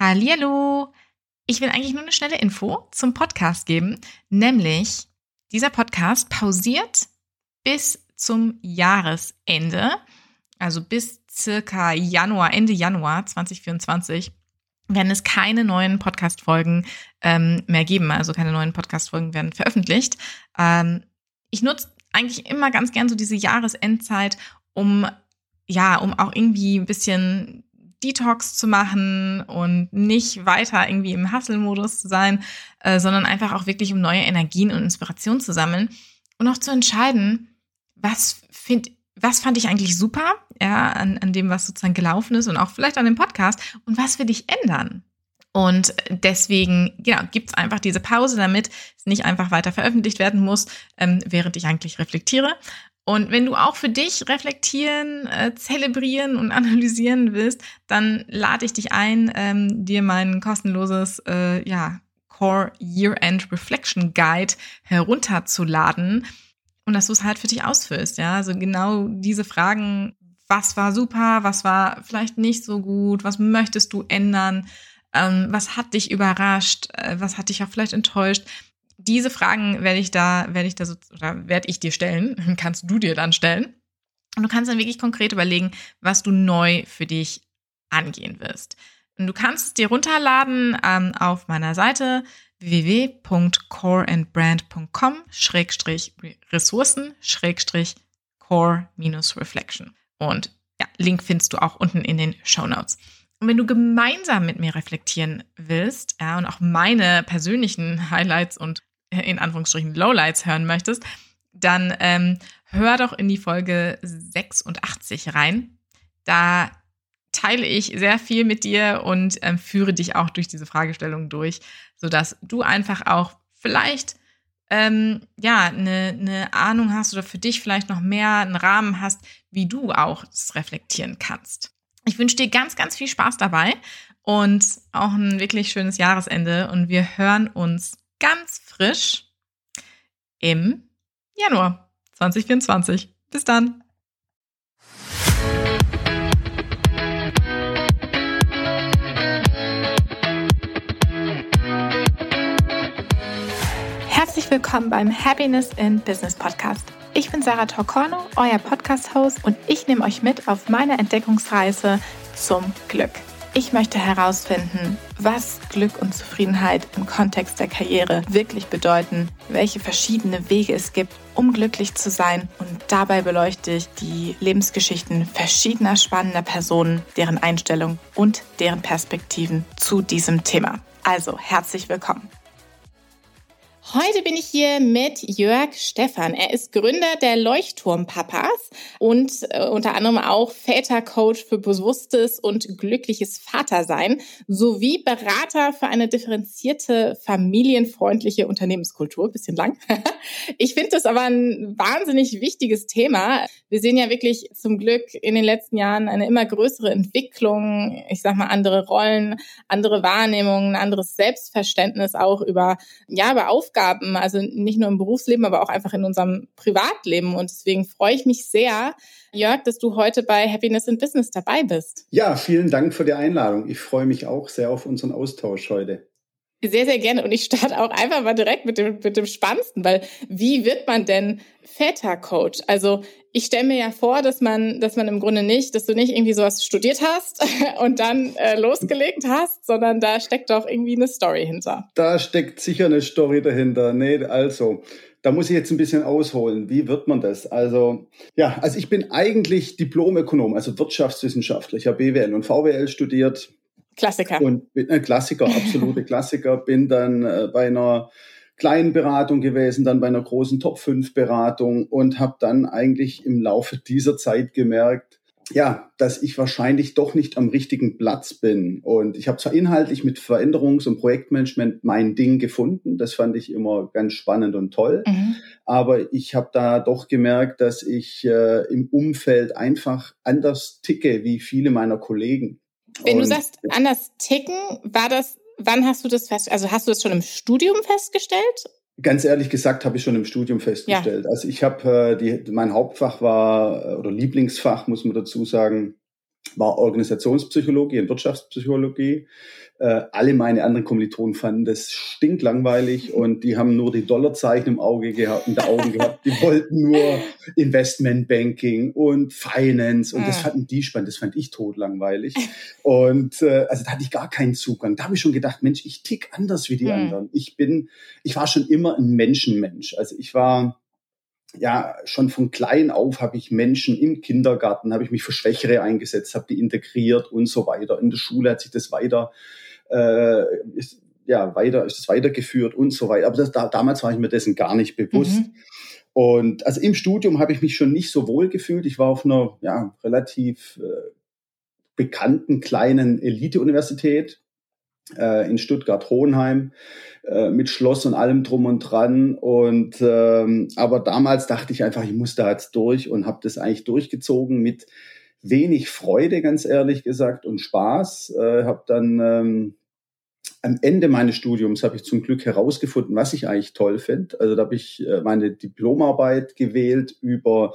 Hallihallo! Ich will eigentlich nur eine schnelle Info zum Podcast geben, nämlich dieser Podcast pausiert bis zum Jahresende, also bis circa Januar, Ende Januar 2024 werden es keine neuen Podcast-Folgen ähm, mehr geben. Also keine neuen Podcast-Folgen werden veröffentlicht. Ähm, ich nutze eigentlich immer ganz gern so diese Jahresendzeit, um ja, um auch irgendwie ein bisschen Detox zu machen und nicht weiter irgendwie im Hustle-Modus zu sein, äh, sondern einfach auch wirklich um neue Energien und Inspiration zu sammeln und auch zu entscheiden, was find, was fand ich eigentlich super, ja, an, an dem, was sozusagen gelaufen ist und auch vielleicht an dem Podcast und was will ich ändern? Und deswegen, genau, gibt's einfach diese Pause, damit es nicht einfach weiter veröffentlicht werden muss, ähm, während ich eigentlich reflektiere. Und wenn du auch für dich reflektieren, äh, zelebrieren und analysieren willst, dann lade ich dich ein, ähm, dir mein kostenloses äh, ja, Core Year-End Reflection Guide herunterzuladen und dass du es halt für dich ausfüllst. Ja, also genau diese Fragen, was war super, was war vielleicht nicht so gut, was möchtest du ändern, ähm, was hat dich überrascht, äh, was hat dich auch vielleicht enttäuscht diese Fragen werde ich da, werde ich da so, oder werde ich dir stellen, kannst du dir dann stellen. Und du kannst dann wirklich konkret überlegen, was du neu für dich angehen wirst. Und du kannst es dir runterladen ähm, auf meiner Seite www.coreandbrand.com Schrägstrich Ressourcen Schrägstrich Core minus Reflection. Und ja, Link findest du auch unten in den Show Notes. Und wenn du gemeinsam mit mir reflektieren willst, ja, und auch meine persönlichen Highlights und in Anführungsstrichen Lowlights hören möchtest, dann ähm, hör doch in die Folge 86 rein. Da teile ich sehr viel mit dir und ähm, führe dich auch durch diese Fragestellung durch, sodass du einfach auch vielleicht ähm, ja eine, eine Ahnung hast oder für dich vielleicht noch mehr einen Rahmen hast, wie du auch das reflektieren kannst. Ich wünsche dir ganz, ganz viel Spaß dabei und auch ein wirklich schönes Jahresende und wir hören uns ganz frisch im Januar 2024. Bis dann. Herzlich willkommen beim Happiness in Business Podcast. Ich bin Sarah Torcorno, euer Podcast-Host und ich nehme euch mit auf meine Entdeckungsreise zum Glück. Ich möchte herausfinden, was Glück und Zufriedenheit im Kontext der Karriere wirklich bedeuten, welche verschiedene Wege es gibt, um glücklich zu sein. Und dabei beleuchte ich die Lebensgeschichten verschiedener spannender Personen, deren Einstellung und deren Perspektiven zu diesem Thema. Also herzlich willkommen. Heute bin ich hier mit Jörg Stephan. Er ist Gründer der Leuchtturmpapas und äh, unter anderem auch Vätercoach für bewusstes und glückliches Vatersein sowie Berater für eine differenzierte, familienfreundliche Unternehmenskultur. Bisschen lang. ich finde das aber ein wahnsinnig wichtiges Thema. Wir sehen ja wirklich zum Glück in den letzten Jahren eine immer größere Entwicklung. Ich sag mal andere Rollen, andere Wahrnehmungen, anderes Selbstverständnis auch über, ja, über Aufgaben Aufgaben, also nicht nur im Berufsleben, aber auch einfach in unserem Privatleben. Und deswegen freue ich mich sehr, Jörg, dass du heute bei Happiness in Business dabei bist. Ja, vielen Dank für die Einladung. Ich freue mich auch sehr auf unseren Austausch heute. Sehr, sehr gerne. Und ich starte auch einfach mal direkt mit dem, mit dem Spannendsten, weil wie wird man denn Vätercoach? Also ich stelle mir ja vor, dass man, dass man im Grunde nicht, dass du nicht irgendwie sowas studiert hast und dann äh, losgelegt hast, sondern da steckt doch irgendwie eine Story hinter. Da steckt sicher eine Story dahinter. Nee, also, da muss ich jetzt ein bisschen ausholen. Wie wird man das? Also, ja, also ich bin eigentlich Diplomökonom, also Wirtschaftswissenschaftler. Ich habe BWL und VWL studiert Klassiker. Und bin, äh, Klassiker, absolute Klassiker. Bin dann äh, bei einer kleinen Beratung gewesen, dann bei einer großen Top 5 Beratung und habe dann eigentlich im Laufe dieser Zeit gemerkt, ja, dass ich wahrscheinlich doch nicht am richtigen Platz bin. Und ich habe zwar inhaltlich mit Veränderungs- und Projektmanagement mein Ding gefunden, das fand ich immer ganz spannend und toll, mhm. aber ich habe da doch gemerkt, dass ich äh, im Umfeld einfach anders ticke wie viele meiner Kollegen. Wenn und, du sagst, anders ticken, war das, wann hast du das fest, also hast du das schon im Studium festgestellt? Ganz ehrlich gesagt habe ich schon im Studium festgestellt. Ja. Also ich habe äh, die, mein Hauptfach war äh, oder Lieblingsfach muss man dazu sagen, war Organisationspsychologie und Wirtschaftspsychologie. Äh, alle meine anderen Kommilitonen fanden das stinklangweilig und die haben nur die Dollarzeichen im Auge gehabt, in den Augen gehabt. Die wollten nur Investmentbanking und Finance und das ah. fanden die spannend. Das fand ich totlangweilig. Und äh, also da hatte ich gar keinen Zugang. Da habe ich schon gedacht, Mensch, ich tick anders wie die mhm. anderen. Ich bin, ich war schon immer ein Menschenmensch. Also ich war ja, schon von klein auf habe ich Menschen im Kindergarten, habe ich mich für Schwächere eingesetzt, habe die integriert und so weiter. In der Schule hat sich das weiter äh, ist, ja, weiter, ist es weitergeführt und so weiter. Aber das, da, damals war ich mir dessen gar nicht bewusst. Mhm. Und also im Studium habe ich mich schon nicht so wohl gefühlt. Ich war auf einer ja, relativ äh, bekannten kleinen Elite-Universität äh, in Stuttgart-Hohenheim äh, mit Schloss und allem drum und dran. Und ähm, aber damals dachte ich einfach, ich muss da jetzt durch und habe das eigentlich durchgezogen mit wenig Freude, ganz ehrlich gesagt, und Spaß. Äh, habe dann ähm, am Ende meines Studiums habe ich zum Glück herausgefunden, was ich eigentlich toll finde. Also da habe ich äh, meine Diplomarbeit gewählt über,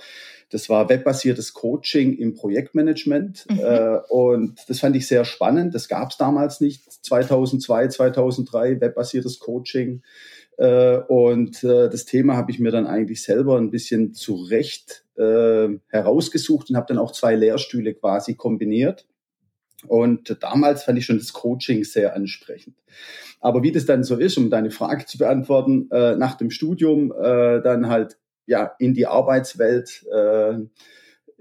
das war webbasiertes Coaching im Projektmanagement. Mhm. Äh, und das fand ich sehr spannend. Das gab es damals nicht, 2002, 2003, webbasiertes Coaching. Äh, und das Thema habe ich mir dann eigentlich selber ein bisschen zurecht herausgesucht und habe dann auch zwei Lehrstühle quasi kombiniert und damals fand ich schon das Coaching sehr ansprechend. Aber wie das dann so ist, um deine Frage zu beantworten, äh, nach dem Studium äh, dann halt ja in die Arbeitswelt äh,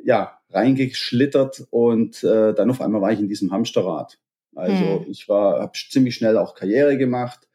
ja reingeschlittert und äh, dann auf einmal war ich in diesem Hamsterrad. Also hm. ich war habe ziemlich schnell auch Karriere gemacht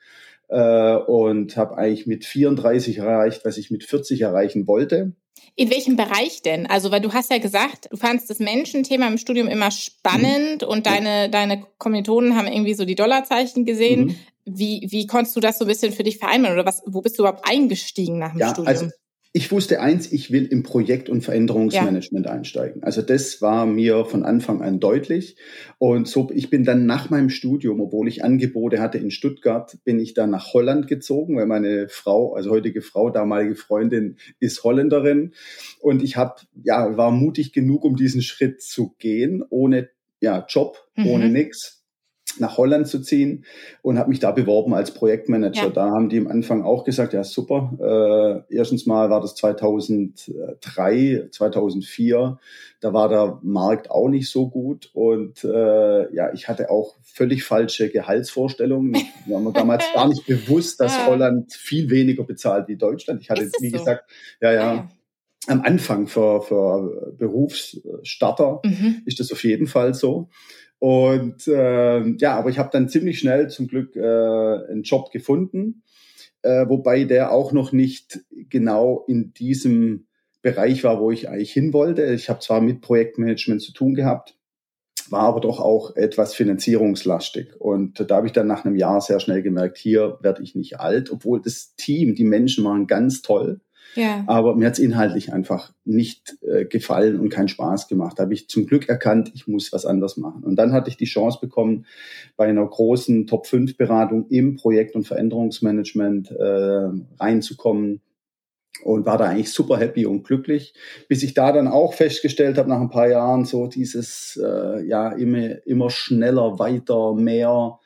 äh, und habe eigentlich mit 34 erreicht, was ich mit 40 erreichen wollte. In welchem Bereich denn? Also, weil du hast ja gesagt, du fandst das Menschenthema im Studium immer spannend mhm. und deine, deine Kommilitonen haben irgendwie so die Dollarzeichen gesehen. Mhm. Wie, wie konntest du das so ein bisschen für dich vereinbaren oder was, wo bist du überhaupt eingestiegen nach dem ja, Studium? Also ich wusste eins, ich will im Projekt- und Veränderungsmanagement ja. einsteigen. Also das war mir von Anfang an deutlich. Und so, ich bin dann nach meinem Studium, obwohl ich Angebote hatte in Stuttgart, bin ich dann nach Holland gezogen, weil meine Frau, also heutige Frau, damalige Freundin, ist Holländerin. Und ich habe, ja, war mutig genug, um diesen Schritt zu gehen, ohne ja, Job, mhm. ohne nix nach Holland zu ziehen und habe mich da beworben als Projektmanager. Ja. Da haben die am Anfang auch gesagt, ja super. Äh, erstens mal war das 2003, 2004. Da war der Markt auch nicht so gut und äh, ja, ich hatte auch völlig falsche Gehaltsvorstellungen. Mir war mir damals gar nicht bewusst, dass Holland viel weniger bezahlt wie Deutschland. Ich hatte, wie so? gesagt, ja, ja. Ah, am Anfang für, für Berufsstarter mhm. ist das auf jeden Fall so. Und äh, ja, aber ich habe dann ziemlich schnell zum Glück äh, einen Job gefunden, äh, wobei der auch noch nicht genau in diesem Bereich war, wo ich eigentlich hin wollte. Ich habe zwar mit Projektmanagement zu tun gehabt, war aber doch auch etwas finanzierungslastig. Und da habe ich dann nach einem Jahr sehr schnell gemerkt, hier werde ich nicht alt, obwohl das Team, die Menschen waren ganz toll. Ja. Aber mir hat es inhaltlich einfach nicht äh, gefallen und keinen Spaß gemacht. Da habe ich zum Glück erkannt, ich muss was anderes machen. Und dann hatte ich die Chance bekommen, bei einer großen Top-5-Beratung im Projekt- und Veränderungsmanagement äh, reinzukommen und war da eigentlich super happy und glücklich, bis ich da dann auch festgestellt habe nach ein paar Jahren so dieses äh, ja immer immer schneller, weiter, mehr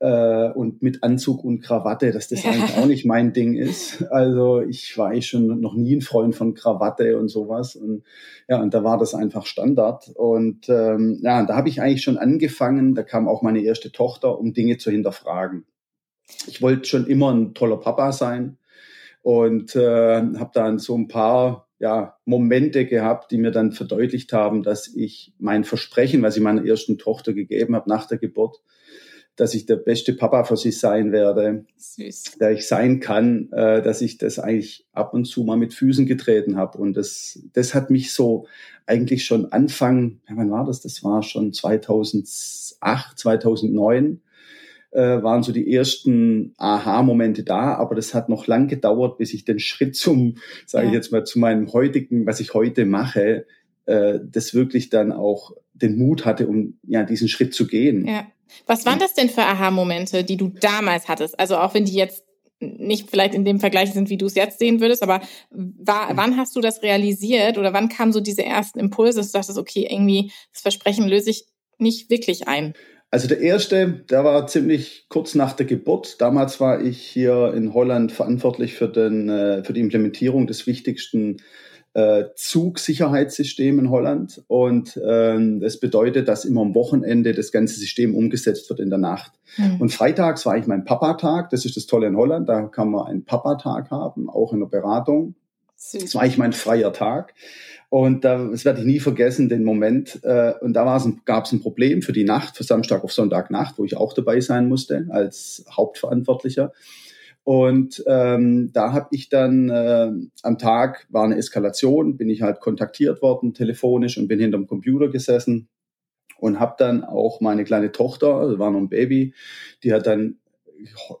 äh, und mit Anzug und Krawatte, dass das eigentlich auch nicht mein Ding ist. Also ich war ich schon noch nie ein Freund von Krawatte und sowas. Und ja, und da war das einfach Standard. Und ähm, ja, da habe ich eigentlich schon angefangen, da kam auch meine erste Tochter, um Dinge zu hinterfragen. Ich wollte schon immer ein toller Papa sein und äh, habe dann so ein paar ja, Momente gehabt, die mir dann verdeutlicht haben, dass ich mein Versprechen, was ich meiner ersten Tochter gegeben habe nach der Geburt, dass ich der beste Papa für sie sein werde, Süß. der ich sein kann, äh, dass ich das eigentlich ab und zu mal mit Füßen getreten habe. Und das, das hat mich so eigentlich schon Anfang, ja, wann war das? Das war schon 2008, 2009 äh, waren so die ersten Aha-Momente da, aber das hat noch lang gedauert, bis ich den Schritt zum, sage ja. ich jetzt mal, zu meinem heutigen, was ich heute mache, äh, das wirklich dann auch den Mut hatte, um ja diesen Schritt zu gehen. Ja. Was waren das denn für Aha-Momente, die du damals hattest? Also auch wenn die jetzt nicht vielleicht in dem Vergleich sind, wie du es jetzt sehen würdest, aber war, wann hast du das realisiert oder wann kamen so diese ersten Impulse, dass du dachtest, okay, irgendwie das Versprechen löse ich nicht wirklich ein? Also der erste, der war ziemlich kurz nach der Geburt. Damals war ich hier in Holland verantwortlich für, den, äh, für die Implementierung des wichtigsten äh, Zugsicherheitssystem in Holland. Und ähm, das bedeutet, dass immer am Wochenende das ganze System umgesetzt wird in der Nacht. Mhm. Und freitags war ich mein Papa-Tag. Das ist das Tolle in Holland. Da kann man einen Papa-Tag haben, auch in der Beratung. Süß. Das war eigentlich mein freier Tag. Und da, das werde ich nie vergessen, den Moment. Äh, und da gab es ein Problem für die Nacht, für Samstag auf Sonntagnacht, wo ich auch dabei sein musste als Hauptverantwortlicher. Und ähm, da habe ich dann äh, am Tag war eine Eskalation, bin ich halt kontaktiert worden telefonisch und bin hinterm Computer gesessen und habe dann auch meine kleine Tochter, also war noch ein Baby, die hat dann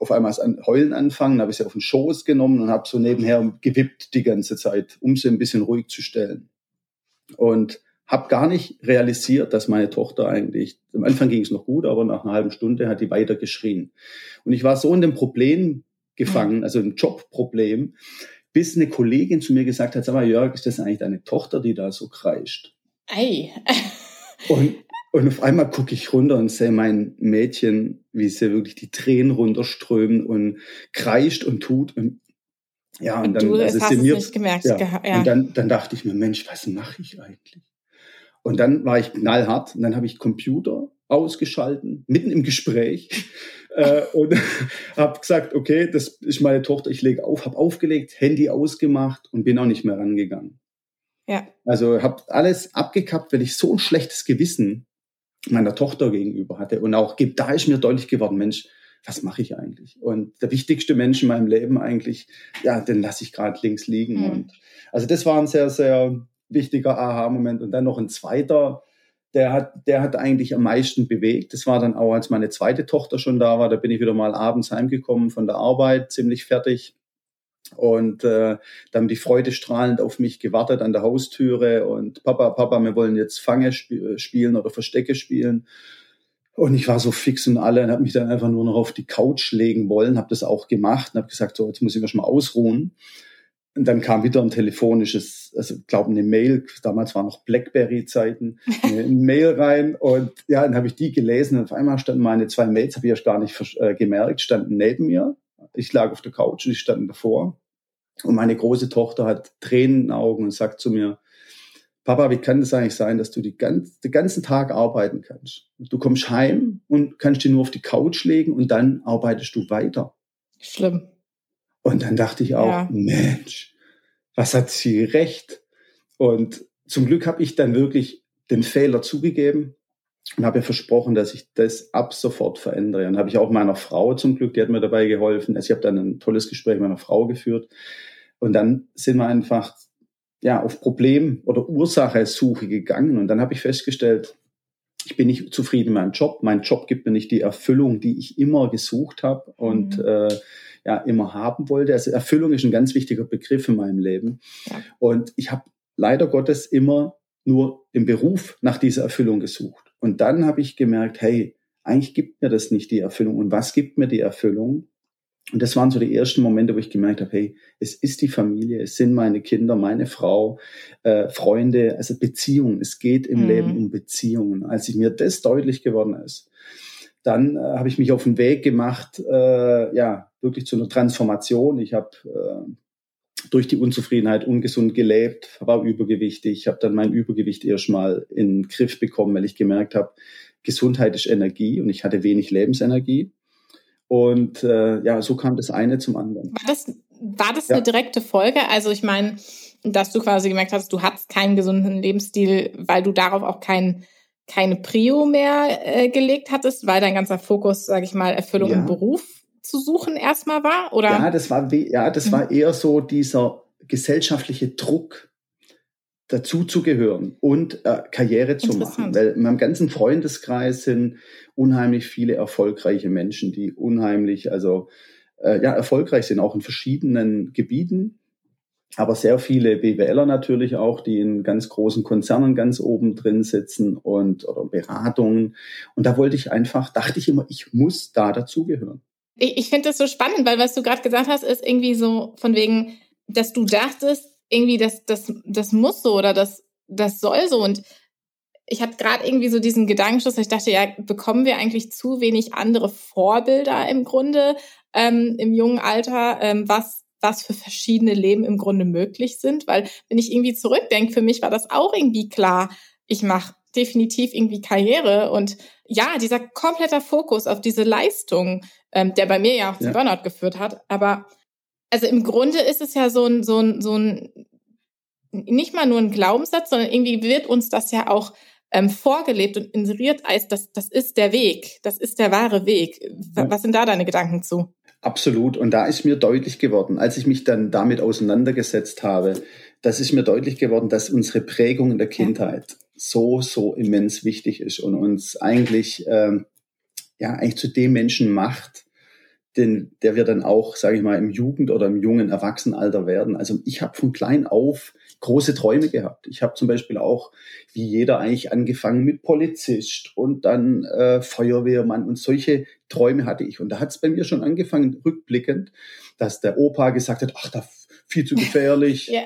auf einmal an Heulen anfangen, habe ich sie auf den Schoß genommen und habe so nebenher gewippt die ganze Zeit, um sie ein bisschen ruhig zu stellen und habe gar nicht realisiert, dass meine Tochter eigentlich, am Anfang ging es noch gut, aber nach einer halben Stunde hat die weiter geschrien. Und ich war so in dem Problem gefangen, also im Jobproblem, bis eine Kollegin zu mir gesagt hat, sag mal, Jörg, ist das eigentlich deine Tochter, die da so kreischt? Ei. und, und auf einmal gucke ich runter und sehe mein Mädchen, wie sie wirklich die Tränen runterströmen und kreischt und tut. Und ja, und, und dann, du also hast es mir, nicht gemerkt. Ja, ja. Und dann, dann dachte ich mir, Mensch, was mache ich eigentlich? Und dann war ich knallhart und dann habe ich Computer ausgeschalten, mitten im Gespräch äh, und habe gesagt, okay, das ist meine Tochter, ich lege auf, habe aufgelegt, Handy ausgemacht und bin auch nicht mehr rangegangen. Ja. Also habe alles abgekappt, weil ich so ein schlechtes Gewissen meiner Tochter gegenüber hatte und auch da ist mir deutlich geworden, Mensch, was mache ich eigentlich? Und der wichtigste Mensch in meinem Leben eigentlich, ja, den lasse ich gerade links liegen. Mhm. Und also das war ein sehr, sehr wichtiger Aha-Moment. Und dann noch ein zweiter, der hat, der hat eigentlich am meisten bewegt. Das war dann auch, als meine zweite Tochter schon da war. Da bin ich wieder mal abends heimgekommen von der Arbeit, ziemlich fertig. Und äh, dann die Freude strahlend auf mich gewartet an der Haustüre und Papa, Papa, wir wollen jetzt Fange sp spielen oder Verstecke spielen. Und ich war so fix und alle und habe mich dann einfach nur noch auf die Couch legen wollen, habe das auch gemacht und habe gesagt, so, jetzt muss ich mich schon mal ausruhen. Und dann kam wieder ein telefonisches, also glaube eine Mail, damals war noch Blackberry-Zeiten, eine Mail rein und ja, dann habe ich die gelesen und auf einmal standen meine zwei Mails, habe ich erst gar nicht äh, gemerkt, standen neben mir. Ich lag auf der Couch und die standen davor. Und meine große Tochter hat Tränen in den Augen und sagt zu mir, Papa, wie kann das eigentlich sein, dass du die ganz, den ganzen Tag arbeiten kannst? Du kommst heim und kannst dich nur auf die Couch legen und dann arbeitest du weiter. Schlimm. Und dann dachte ich auch, ja. Mensch, was hat sie recht? Und zum Glück habe ich dann wirklich den Fehler zugegeben und habe ihr versprochen, dass ich das ab sofort verändere. Und habe ich auch meiner Frau zum Glück, die hat mir dabei geholfen. Also ich habe dann ein tolles Gespräch mit meiner Frau geführt. Und dann sind wir einfach ja, auf Problem- oder Ursache-Suche gegangen. Und dann habe ich festgestellt, ich bin nicht zufrieden mit meinem Job. Mein Job gibt mir nicht die Erfüllung, die ich immer gesucht habe und mhm. äh, ja immer haben wollte. Also Erfüllung ist ein ganz wichtiger Begriff in meinem Leben. Ja. Und ich habe leider Gottes immer nur im Beruf nach dieser Erfüllung gesucht. Und dann habe ich gemerkt, hey, eigentlich gibt mir das nicht die Erfüllung. Und was gibt mir die Erfüllung? Und das waren so die ersten Momente, wo ich gemerkt habe, hey, es ist die Familie, es sind meine Kinder, meine Frau, äh, Freunde, also Beziehungen. Es geht im mhm. Leben um Beziehungen. Als ich mir das deutlich geworden ist, dann äh, habe ich mich auf den Weg gemacht, äh, ja, wirklich zu einer Transformation. Ich habe äh, durch die Unzufriedenheit ungesund gelebt, war übergewichtig, habe dann mein Übergewicht erstmal in den Griff bekommen, weil ich gemerkt habe, Gesundheit ist Energie und ich hatte wenig Lebensenergie. Und äh, ja, so kam das eine zum anderen. War das, war das ja. eine direkte Folge? Also ich meine, dass du quasi gemerkt hast, du hattest keinen gesunden Lebensstil, weil du darauf auch kein, keine Prio mehr äh, gelegt hattest, weil dein ganzer Fokus, sage ich mal, Erfüllung ja. im Beruf zu suchen erstmal war? Oder? Ja, das war, ja, das mhm. war eher so dieser gesellschaftliche Druck, dazu zu gehören und äh, Karriere zu machen. Weil in meinem ganzen Freundeskreis sind unheimlich viele erfolgreiche Menschen, die unheimlich, also äh, ja, erfolgreich sind, auch in verschiedenen Gebieten. Aber sehr viele BWLer natürlich auch, die in ganz großen Konzernen ganz oben drin sitzen und oder Beratungen. Und da wollte ich einfach, dachte ich immer, ich muss da dazugehören. Ich, ich finde das so spannend, weil was du gerade gesagt hast, ist irgendwie so von wegen, dass du dachtest, irgendwie das, das, das muss so oder das, das soll so. Und ich hatte gerade irgendwie so diesen Gedankenschluss, ich dachte, ja, bekommen wir eigentlich zu wenig andere Vorbilder im Grunde ähm, im jungen Alter, ähm, was was für verschiedene Leben im Grunde möglich sind. Weil wenn ich irgendwie zurückdenke, für mich war das auch irgendwie klar, ich mache definitiv irgendwie Karriere und ja, dieser kompletter Fokus auf diese Leistung, ähm, der bei mir ja auch zum ja. Burnout geführt hat. Aber also im Grunde ist es ja so ein, so ein, so ein, nicht mal nur ein Glaubenssatz, sondern irgendwie wird uns das ja auch ähm, vorgelebt und inseriert als das, das ist der Weg, das ist der wahre Weg. Was sind da deine Gedanken zu? Absolut. Und da ist mir deutlich geworden, als ich mich dann damit auseinandergesetzt habe, das ist mir deutlich geworden, dass unsere Prägung in der Kindheit so, so immens wichtig ist und uns eigentlich, ähm, ja, eigentlich zu dem Menschen macht, den, der wir dann auch, sage ich mal, im Jugend- oder im jungen Erwachsenenalter werden. Also ich habe von klein auf große Träume gehabt. Ich habe zum Beispiel auch, wie jeder eigentlich, angefangen mit Polizist und dann äh, Feuerwehrmann und solche Träume hatte ich. Und da hat es bei mir schon angefangen, rückblickend, dass der Opa gesagt hat, ach, da viel zu gefährlich. ja.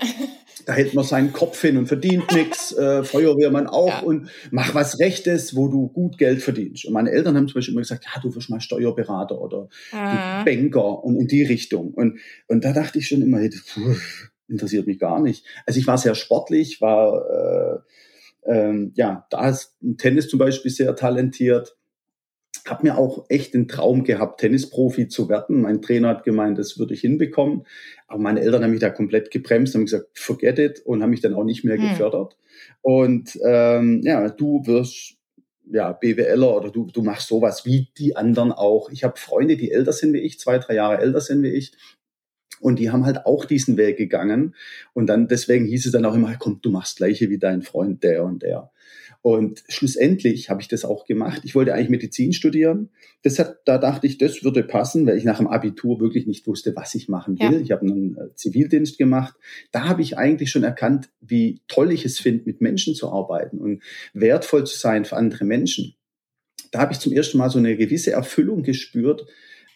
Da hält man seinen Kopf hin und verdient nichts, äh, Feuerwehrmann auch ja. und mach was Rechtes, wo du gut Geld verdienst. Und meine Eltern haben zum Beispiel immer gesagt, ja, du wirst mal Steuerberater oder ah. Banker und in die Richtung. Und, und da dachte ich schon immer, puh, interessiert mich gar nicht. Also ich war sehr sportlich, war äh, ähm, ja da ist Tennis zum Beispiel sehr talentiert. Hab mir auch echt den Traum gehabt, Tennisprofi zu werden. Mein Trainer hat gemeint, das würde ich hinbekommen. Aber meine Eltern haben mich da komplett gebremst, haben gesagt, forget it und haben mich dann auch nicht mehr hm. gefördert. Und ähm, ja, du wirst ja, BWLer oder du, du machst sowas wie die anderen auch. Ich habe Freunde, die älter sind wie ich, zwei, drei Jahre älter sind wie ich. Und die haben halt auch diesen Weg gegangen. Und dann, deswegen hieß es dann auch immer, komm, du machst gleiche wie dein Freund, der und der. Und schlussendlich habe ich das auch gemacht. Ich wollte eigentlich Medizin studieren. Das hat, da dachte ich, das würde passen, weil ich nach dem Abitur wirklich nicht wusste, was ich machen will. Ja. Ich habe einen äh, Zivildienst gemacht. Da habe ich eigentlich schon erkannt, wie toll ich es finde, mit Menschen zu arbeiten und wertvoll zu sein für andere Menschen. Da habe ich zum ersten Mal so eine gewisse Erfüllung gespürt,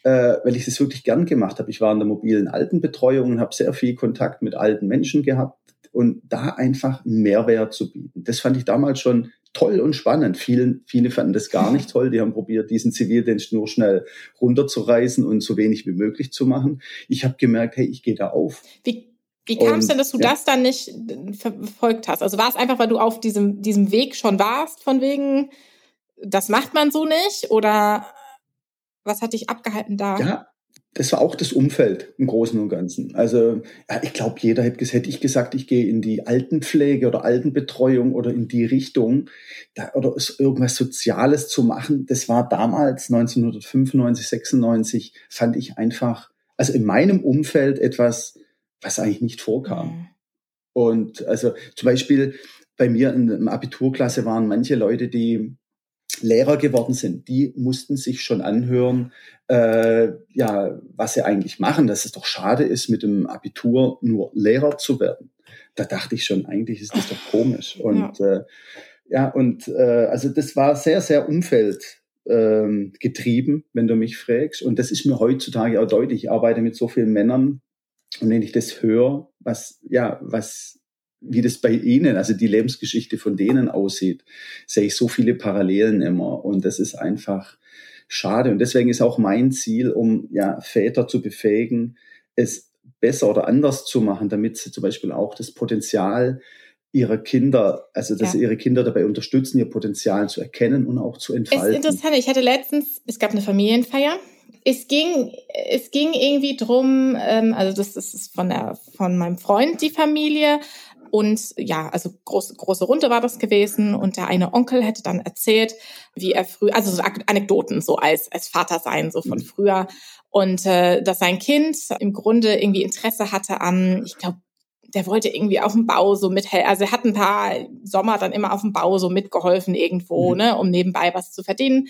äh, weil ich das wirklich gern gemacht habe. Ich war in der mobilen Altenbetreuung und habe sehr viel Kontakt mit alten Menschen gehabt und da einfach einen Mehrwert zu bieten. Das fand ich damals schon toll und spannend. Viele, viele fanden das gar nicht toll. Die haben probiert, diesen Zivildienst nur schnell runterzureißen und so wenig wie möglich zu machen. Ich habe gemerkt, hey, ich gehe da auf. Wie wie kam es denn, dass du ja. das dann nicht verfolgt hast? Also war es einfach, weil du auf diesem, diesem Weg schon warst, von wegen, das macht man so nicht? Oder was hat dich abgehalten da? Ja, das war auch das Umfeld im Großen und Ganzen. Also ja, ich glaube, jeder hätte, hätte ich gesagt, ich gehe in die Altenpflege oder Altenbetreuung oder in die Richtung da, oder irgendwas Soziales zu machen. Das war damals 1995, 96, fand ich einfach, also in meinem Umfeld etwas, was eigentlich nicht vorkam. Mhm. Und also zum Beispiel bei mir in der Abiturklasse waren manche Leute, die Lehrer geworden sind, die mussten sich schon anhören, äh, ja, was sie eigentlich machen, dass es doch schade ist, mit dem Abitur nur Lehrer zu werden. Da dachte ich schon, eigentlich ist das doch komisch. Und ja, äh, ja und äh, also das war sehr, sehr Umfeld ähm, getrieben, wenn du mich fragst. Und das ist mir heutzutage auch deutlich. Ich arbeite mit so vielen Männern und wenn ich das höre, was ja, was wie das bei Ihnen, also die Lebensgeschichte von denen aussieht, sehe ich so viele Parallelen immer. Und das ist einfach schade. Und deswegen ist auch mein Ziel, um ja Väter zu befähigen, es besser oder anders zu machen, damit sie zum Beispiel auch das Potenzial ihrer Kinder, also dass ja. ihre Kinder dabei unterstützen, ihr Potenzial zu erkennen und auch zu entfalten. Ist interessant. Ich hatte letztens, es gab eine Familienfeier. Es ging, es ging irgendwie drum, ähm, also das, das ist von der, von meinem Freund die Familie und ja, also große, große Runde war das gewesen. Und der eine Onkel hätte dann erzählt, wie er früh, also so Anekdoten so als, als Vater sein, so von mhm. früher. Und äh, dass sein Kind im Grunde irgendwie Interesse hatte an, ich glaube, der wollte irgendwie auf dem Bau so mithelfen. Also er hat ein paar Sommer dann immer auf dem Bau so mitgeholfen irgendwo, mhm. ne, um nebenbei was zu verdienen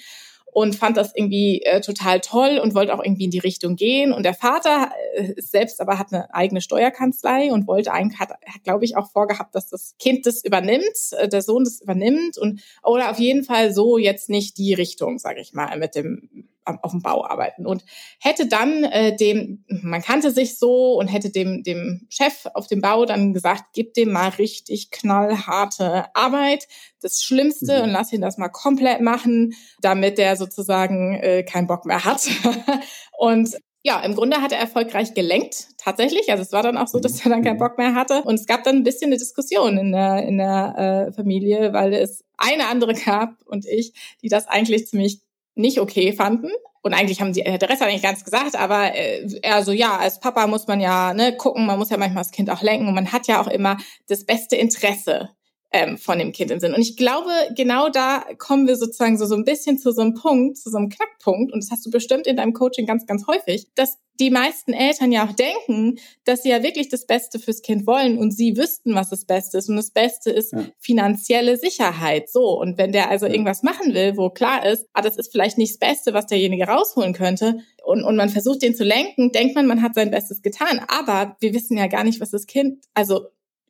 und fand das irgendwie äh, total toll und wollte auch irgendwie in die Richtung gehen. Und der Vater äh, selbst aber hat eine eigene Steuerkanzlei und wollte eigentlich, hat, hat glaube ich, auch vorgehabt, dass das Kind das übernimmt, äh, der Sohn das übernimmt und oder auf jeden Fall so jetzt nicht die Richtung, sage ich mal, mit dem auf dem Bau arbeiten und hätte dann äh, dem, man kannte sich so und hätte dem, dem Chef auf dem Bau dann gesagt, gib dem mal richtig knallharte Arbeit, das Schlimmste mhm. und lass ihn das mal komplett machen, damit der sozusagen äh, keinen Bock mehr hat. und ja, im Grunde hat er erfolgreich gelenkt, tatsächlich. Also es war dann auch so, dass er dann keinen mhm. Bock mehr hatte. Und es gab dann ein bisschen eine Diskussion in der, in der äh, Familie, weil es eine andere gab und ich, die das eigentlich ziemlich nicht okay fanden. Und eigentlich haben äh, der Rest hat eigentlich ganz gesagt, aber äh, er so, ja, als Papa muss man ja ne, gucken, man muss ja manchmal das Kind auch lenken und man hat ja auch immer das beste Interesse ähm, von dem Kind im Sinn. Und ich glaube, genau da kommen wir sozusagen so, so ein bisschen zu so einem Punkt, zu so einem Knackpunkt, und das hast du bestimmt in deinem Coaching ganz, ganz häufig, dass die meisten Eltern ja auch denken, dass sie ja wirklich das Beste fürs Kind wollen und sie wüssten, was das Beste ist. Und das Beste ist ja. finanzielle Sicherheit. So. Und wenn der also irgendwas machen will, wo klar ist, ah, das ist vielleicht nicht das Beste, was derjenige rausholen könnte, und, und man versucht den zu lenken, denkt man, man hat sein Bestes getan. Aber wir wissen ja gar nicht, was das Kind, also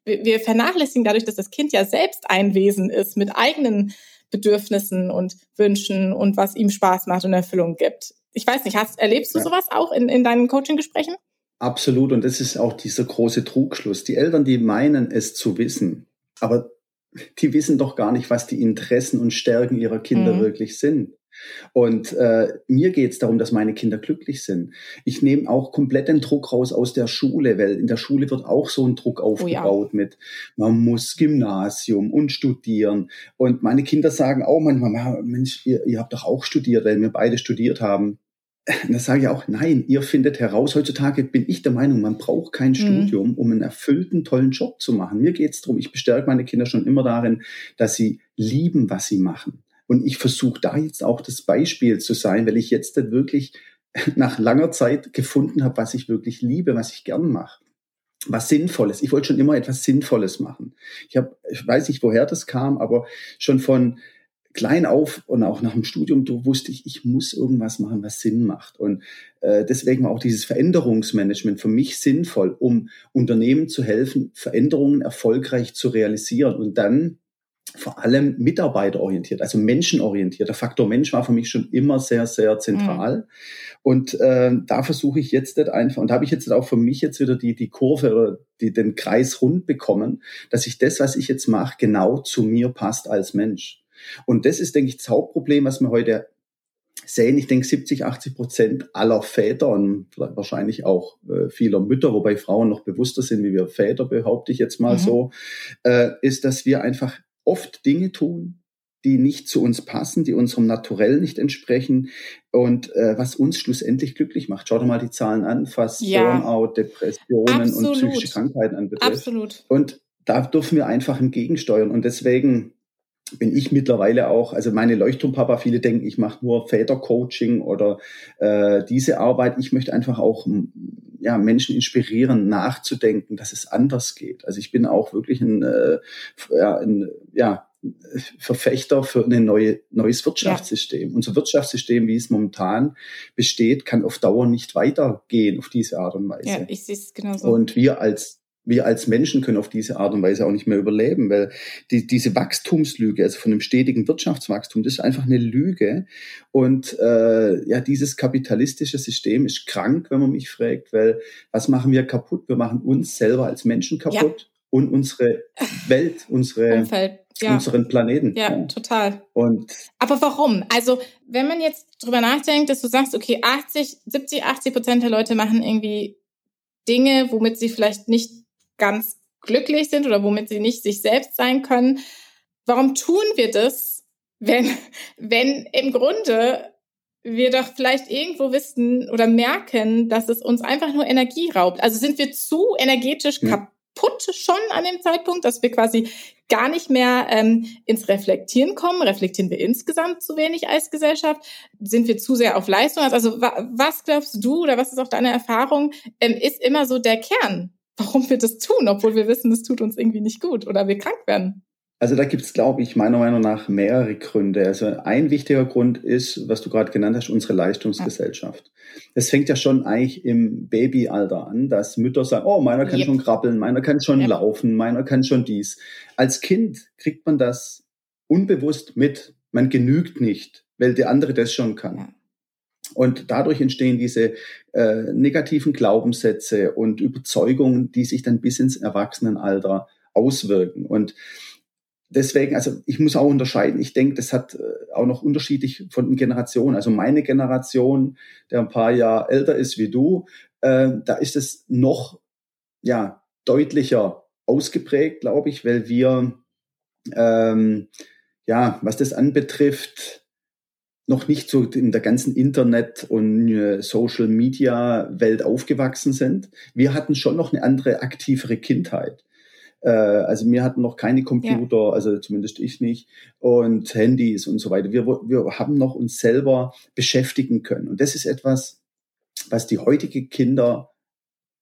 wir vernachlässigen dadurch, dass das Kind ja selbst ein Wesen ist mit eigenen Bedürfnissen und Wünschen und was ihm Spaß macht und Erfüllung gibt. Ich weiß nicht, hast, erlebst du ja. sowas auch in, in deinen Coaching-Gesprächen? Absolut. Und das ist auch dieser große Trugschluss. Die Eltern, die meinen es zu wissen, aber die wissen doch gar nicht, was die Interessen und Stärken ihrer Kinder mhm. wirklich sind. Und äh, mir geht es darum, dass meine Kinder glücklich sind. Ich nehme auch komplett den Druck raus aus der Schule, weil in der Schule wird auch so ein Druck aufgebaut oh ja. mit, man muss Gymnasium und studieren. Und meine Kinder sagen auch manchmal, Mensch, ihr, ihr habt doch auch studiert, weil wir beide studiert haben. Und da sage ich auch, nein, ihr findet heraus, heutzutage bin ich der Meinung, man braucht kein mhm. Studium, um einen erfüllten, tollen Job zu machen. Mir geht es darum, ich bestärke meine Kinder schon immer darin, dass sie lieben, was sie machen. Und ich versuche da jetzt auch das Beispiel zu sein, weil ich jetzt wirklich nach langer Zeit gefunden habe, was ich wirklich liebe, was ich gern mache. Was Sinnvolles. Ich wollte schon immer etwas Sinnvolles machen. Ich habe, ich weiß nicht, woher das kam, aber schon von klein auf und auch nach dem Studium du wusste ich, ich muss irgendwas machen, was Sinn macht. Und äh, deswegen war auch dieses Veränderungsmanagement für mich sinnvoll, um Unternehmen zu helfen, Veränderungen erfolgreich zu realisieren und dann vor allem mitarbeiterorientiert, also menschenorientiert. Der Faktor Mensch war für mich schon immer sehr, sehr zentral. Mhm. Und äh, da versuche ich jetzt nicht einfach, und da habe ich jetzt auch für mich jetzt wieder die, die Kurve oder die, den Kreis rund bekommen, dass ich das, was ich jetzt mache, genau zu mir passt als Mensch. Und das ist, denke ich, das Hauptproblem, was wir heute sehen. Ich denke, 70, 80 Prozent aller Väter und wahrscheinlich auch äh, vieler Mütter, wobei Frauen noch bewusster sind wie wir Väter, behaupte ich jetzt mal mhm. so, äh, ist, dass wir einfach oft Dinge tun, die nicht zu uns passen, die unserem Naturell nicht entsprechen und äh, was uns schlussendlich glücklich macht. Schau dir mal die Zahlen an, was ja. Burnout, Depressionen Absolut. und psychische Krankheiten anbetrifft. Absolut. Und da dürfen wir einfach entgegensteuern und deswegen bin ich mittlerweile auch, also meine Leuchtturmpapa, viele denken, ich mache nur Vätercoaching oder äh, diese Arbeit. Ich möchte einfach auch ja, Menschen inspirieren, nachzudenken, dass es anders geht. Also ich bin auch wirklich ein, äh, ja, ein ja, Verfechter für ein neue, neues Wirtschaftssystem. Ja. Unser Wirtschaftssystem, wie es momentan besteht, kann auf Dauer nicht weitergehen auf diese Art und Weise. Ja, ich sehe es genauso. Und wir als wir als Menschen können auf diese Art und Weise auch nicht mehr überleben, weil die, diese Wachstumslüge, also von einem stetigen Wirtschaftswachstum, das ist einfach eine Lüge. Und äh, ja, dieses kapitalistische System ist krank, wenn man mich fragt, weil was machen wir kaputt? Wir machen uns selber als Menschen kaputt ja. und unsere Welt, unsere Umfeld. Ja. unseren Planeten. Ja, ja, total. Und aber warum? Also, wenn man jetzt drüber nachdenkt, dass du sagst, okay, 80, 70, 80 Prozent der Leute machen irgendwie Dinge, womit sie vielleicht nicht ganz glücklich sind oder womit sie nicht sich selbst sein können. Warum tun wir das, wenn, wenn im Grunde wir doch vielleicht irgendwo wissen oder merken, dass es uns einfach nur Energie raubt? Also sind wir zu energetisch ja. kaputt schon an dem Zeitpunkt, dass wir quasi gar nicht mehr ähm, ins Reflektieren kommen? Reflektieren wir insgesamt zu wenig als Gesellschaft? Sind wir zu sehr auf Leistung? Also was glaubst du oder was ist auch deine Erfahrung, ähm, ist immer so der Kern warum wir das tun, obwohl wir wissen, es tut uns irgendwie nicht gut oder wir krank werden. Also da gibt es, glaube ich, meiner Meinung nach mehrere Gründe. Also ein wichtiger Grund ist, was du gerade genannt hast, unsere Leistungsgesellschaft. Es fängt ja schon eigentlich im Babyalter an, dass Mütter sagen, oh, meiner kann yep. schon krabbeln, meiner kann schon yep. laufen, meiner kann schon dies. Als Kind kriegt man das unbewusst mit. Man genügt nicht, weil der andere das schon kann. Und dadurch entstehen diese äh, negativen Glaubenssätze und Überzeugungen, die sich dann bis ins Erwachsenenalter auswirken. Und deswegen, also ich muss auch unterscheiden. Ich denke, das hat äh, auch noch unterschiedlich von den Generationen. Also meine Generation, der ein paar Jahre älter ist wie du, äh, da ist es noch ja deutlicher ausgeprägt, glaube ich, weil wir ähm, ja, was das anbetrifft, noch nicht so in der ganzen Internet- und äh, Social-Media-Welt aufgewachsen sind. Wir hatten schon noch eine andere, aktivere Kindheit. Äh, also wir hatten noch keine Computer, ja. also zumindest ich nicht, und Handys und so weiter. Wir, wir haben noch uns selber beschäftigen können. Und das ist etwas, was die heutige Kinder,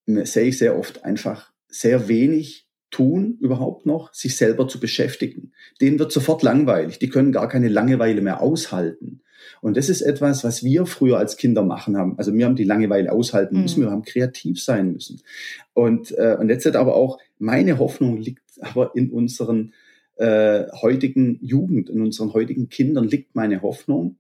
sehe ich sehr oft, einfach sehr wenig tun überhaupt noch, sich selber zu beschäftigen. Denen wird sofort langweilig. Die können gar keine Langeweile mehr aushalten. Und das ist etwas, was wir früher als Kinder machen haben. Also wir haben die Langeweile aushalten müssen, mhm. wir haben kreativ sein müssen. Und, äh, und jetzt hat aber auch, meine Hoffnung liegt aber in unseren äh, heutigen Jugend, in unseren heutigen Kindern liegt meine Hoffnung.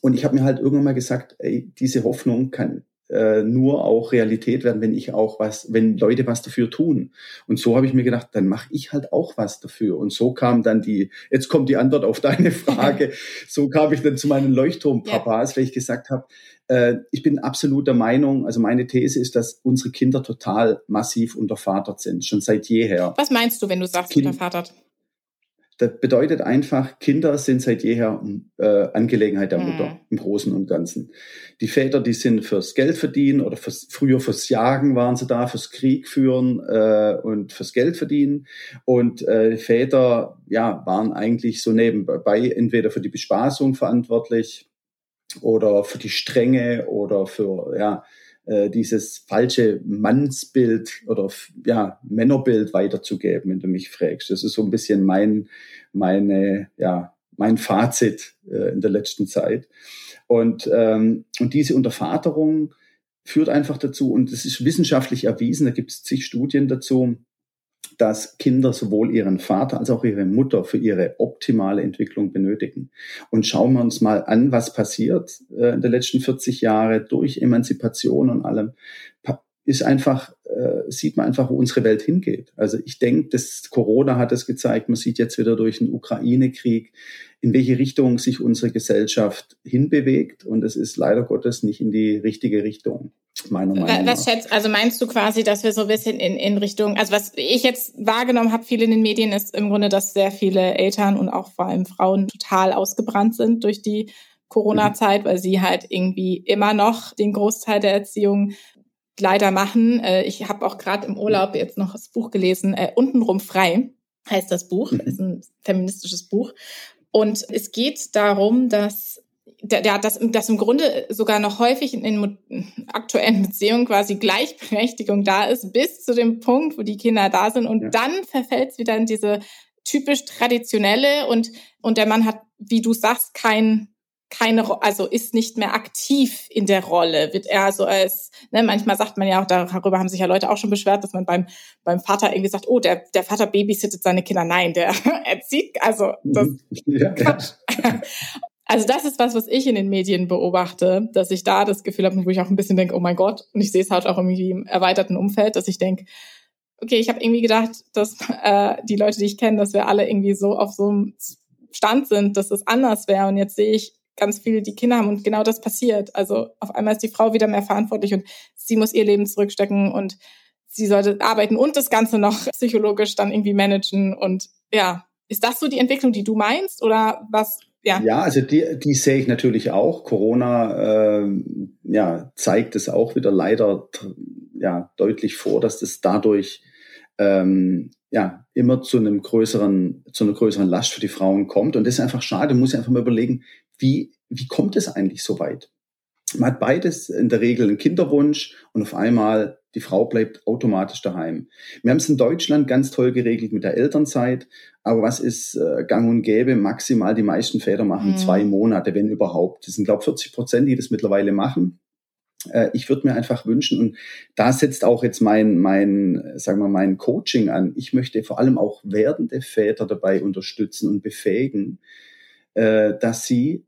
Und ich habe mir halt irgendwann mal gesagt, ey, diese Hoffnung kann äh, nur auch Realität werden, wenn ich auch was, wenn Leute was dafür tun. Und so habe ich mir gedacht, dann mache ich halt auch was dafür. Und so kam dann die, jetzt kommt die Antwort auf deine Frage, so kam ich dann zu meinen Leuchtturmpapas, ja. weil ich gesagt habe, äh, ich bin absolut der Meinung, also meine These ist, dass unsere Kinder total massiv untervatert sind, schon seit jeher. Was meinst du, wenn du sagst kind, untervatert? Das bedeutet einfach, Kinder sind seit jeher äh, Angelegenheit der Mutter mhm. im Großen und Ganzen. Die Väter, die sind fürs Geld verdienen oder fürs, früher fürs Jagen waren sie da, fürs Krieg führen äh, und fürs Geld verdienen. Und äh, Väter ja, waren eigentlich so nebenbei entweder für die Bespaßung verantwortlich oder für die Strenge oder für ja, äh, dieses falsche Mannsbild oder ja, Männerbild weiterzugeben, wenn du mich fragst. Das ist so ein bisschen mein, meine, ja, mein Fazit äh, in der letzten Zeit. Und, ähm, und diese Untervaterung führt einfach dazu, und es ist wissenschaftlich erwiesen, da gibt es zig Studien dazu, dass Kinder sowohl ihren Vater als auch ihre Mutter für ihre optimale Entwicklung benötigen. Und schauen wir uns mal an, was passiert äh, in den letzten 40 Jahren durch Emanzipation und allem. Ist einfach, äh, sieht man einfach, wo unsere Welt hingeht. Also ich denke, das Corona hat es gezeigt, man sieht jetzt wieder durch den Ukraine-Krieg, in welche Richtung sich unsere Gesellschaft hinbewegt. Und es ist leider Gottes nicht in die richtige Richtung meiner Meinung was nach. Schätzt, also meinst du quasi, dass wir so ein bisschen in, in Richtung, also was ich jetzt wahrgenommen habe, viel in den Medien, ist im Grunde, dass sehr viele Eltern und auch vor allem Frauen total ausgebrannt sind durch die Corona-Zeit, weil sie halt irgendwie immer noch den Großteil der Erziehung leider machen. Äh, ich habe auch gerade im Urlaub jetzt noch das Buch gelesen, äh, Untenrum frei heißt das Buch, mhm. ist ein feministisches Buch. Und es geht darum, dass der, dass, dass im Grunde sogar noch häufig in, in aktuellen Beziehungen quasi Gleichberechtigung da ist, bis zu dem Punkt, wo die Kinder da sind. Und ja. dann verfällt es wieder in diese typisch traditionelle und, und der Mann hat, wie du sagst, kein, keine, also ist nicht mehr aktiv in der Rolle, wird er so als, ne, manchmal sagt man ja auch, darüber haben sich ja Leute auch schon beschwert, dass man beim, beim Vater irgendwie sagt, oh, der, der Vater babysittet seine Kinder. Nein, der erzieht, also das, ja. Also das ist was, was ich in den Medien beobachte, dass ich da das Gefühl habe, wo ich auch ein bisschen denke, oh mein Gott, und ich sehe es halt auch irgendwie im erweiterten Umfeld, dass ich denke, okay, ich habe irgendwie gedacht, dass äh, die Leute, die ich kenne, dass wir alle irgendwie so auf so einem Stand sind, dass es anders wäre. Und jetzt sehe ich ganz viele, die Kinder haben und genau das passiert. Also auf einmal ist die Frau wieder mehr verantwortlich und sie muss ihr Leben zurückstecken und sie sollte arbeiten und das Ganze noch psychologisch dann irgendwie managen. Und ja, ist das so die Entwicklung, die du meinst? Oder was ja. ja, also die, die sehe ich natürlich auch. Corona äh, ja, zeigt es auch wieder leider ja, deutlich vor, dass das dadurch ähm, ja, immer zu einem größeren, zu einer größeren Last für die Frauen kommt. Und das ist einfach schade. Muss einfach mal überlegen, wie, wie kommt es eigentlich so weit? Man hat beides in der Regel einen Kinderwunsch und auf einmal die Frau bleibt automatisch daheim. Wir haben es in Deutschland ganz toll geregelt mit der Elternzeit. Aber was ist äh, gang und gäbe? Maximal die meisten Väter machen mhm. zwei Monate, wenn überhaupt. Das sind, glaube ich, 40 Prozent, die das mittlerweile machen. Äh, ich würde mir einfach wünschen, und da setzt auch jetzt mein, mein, sagen wir, mein Coaching an. Ich möchte vor allem auch werdende Väter dabei unterstützen und befähigen, äh, dass sie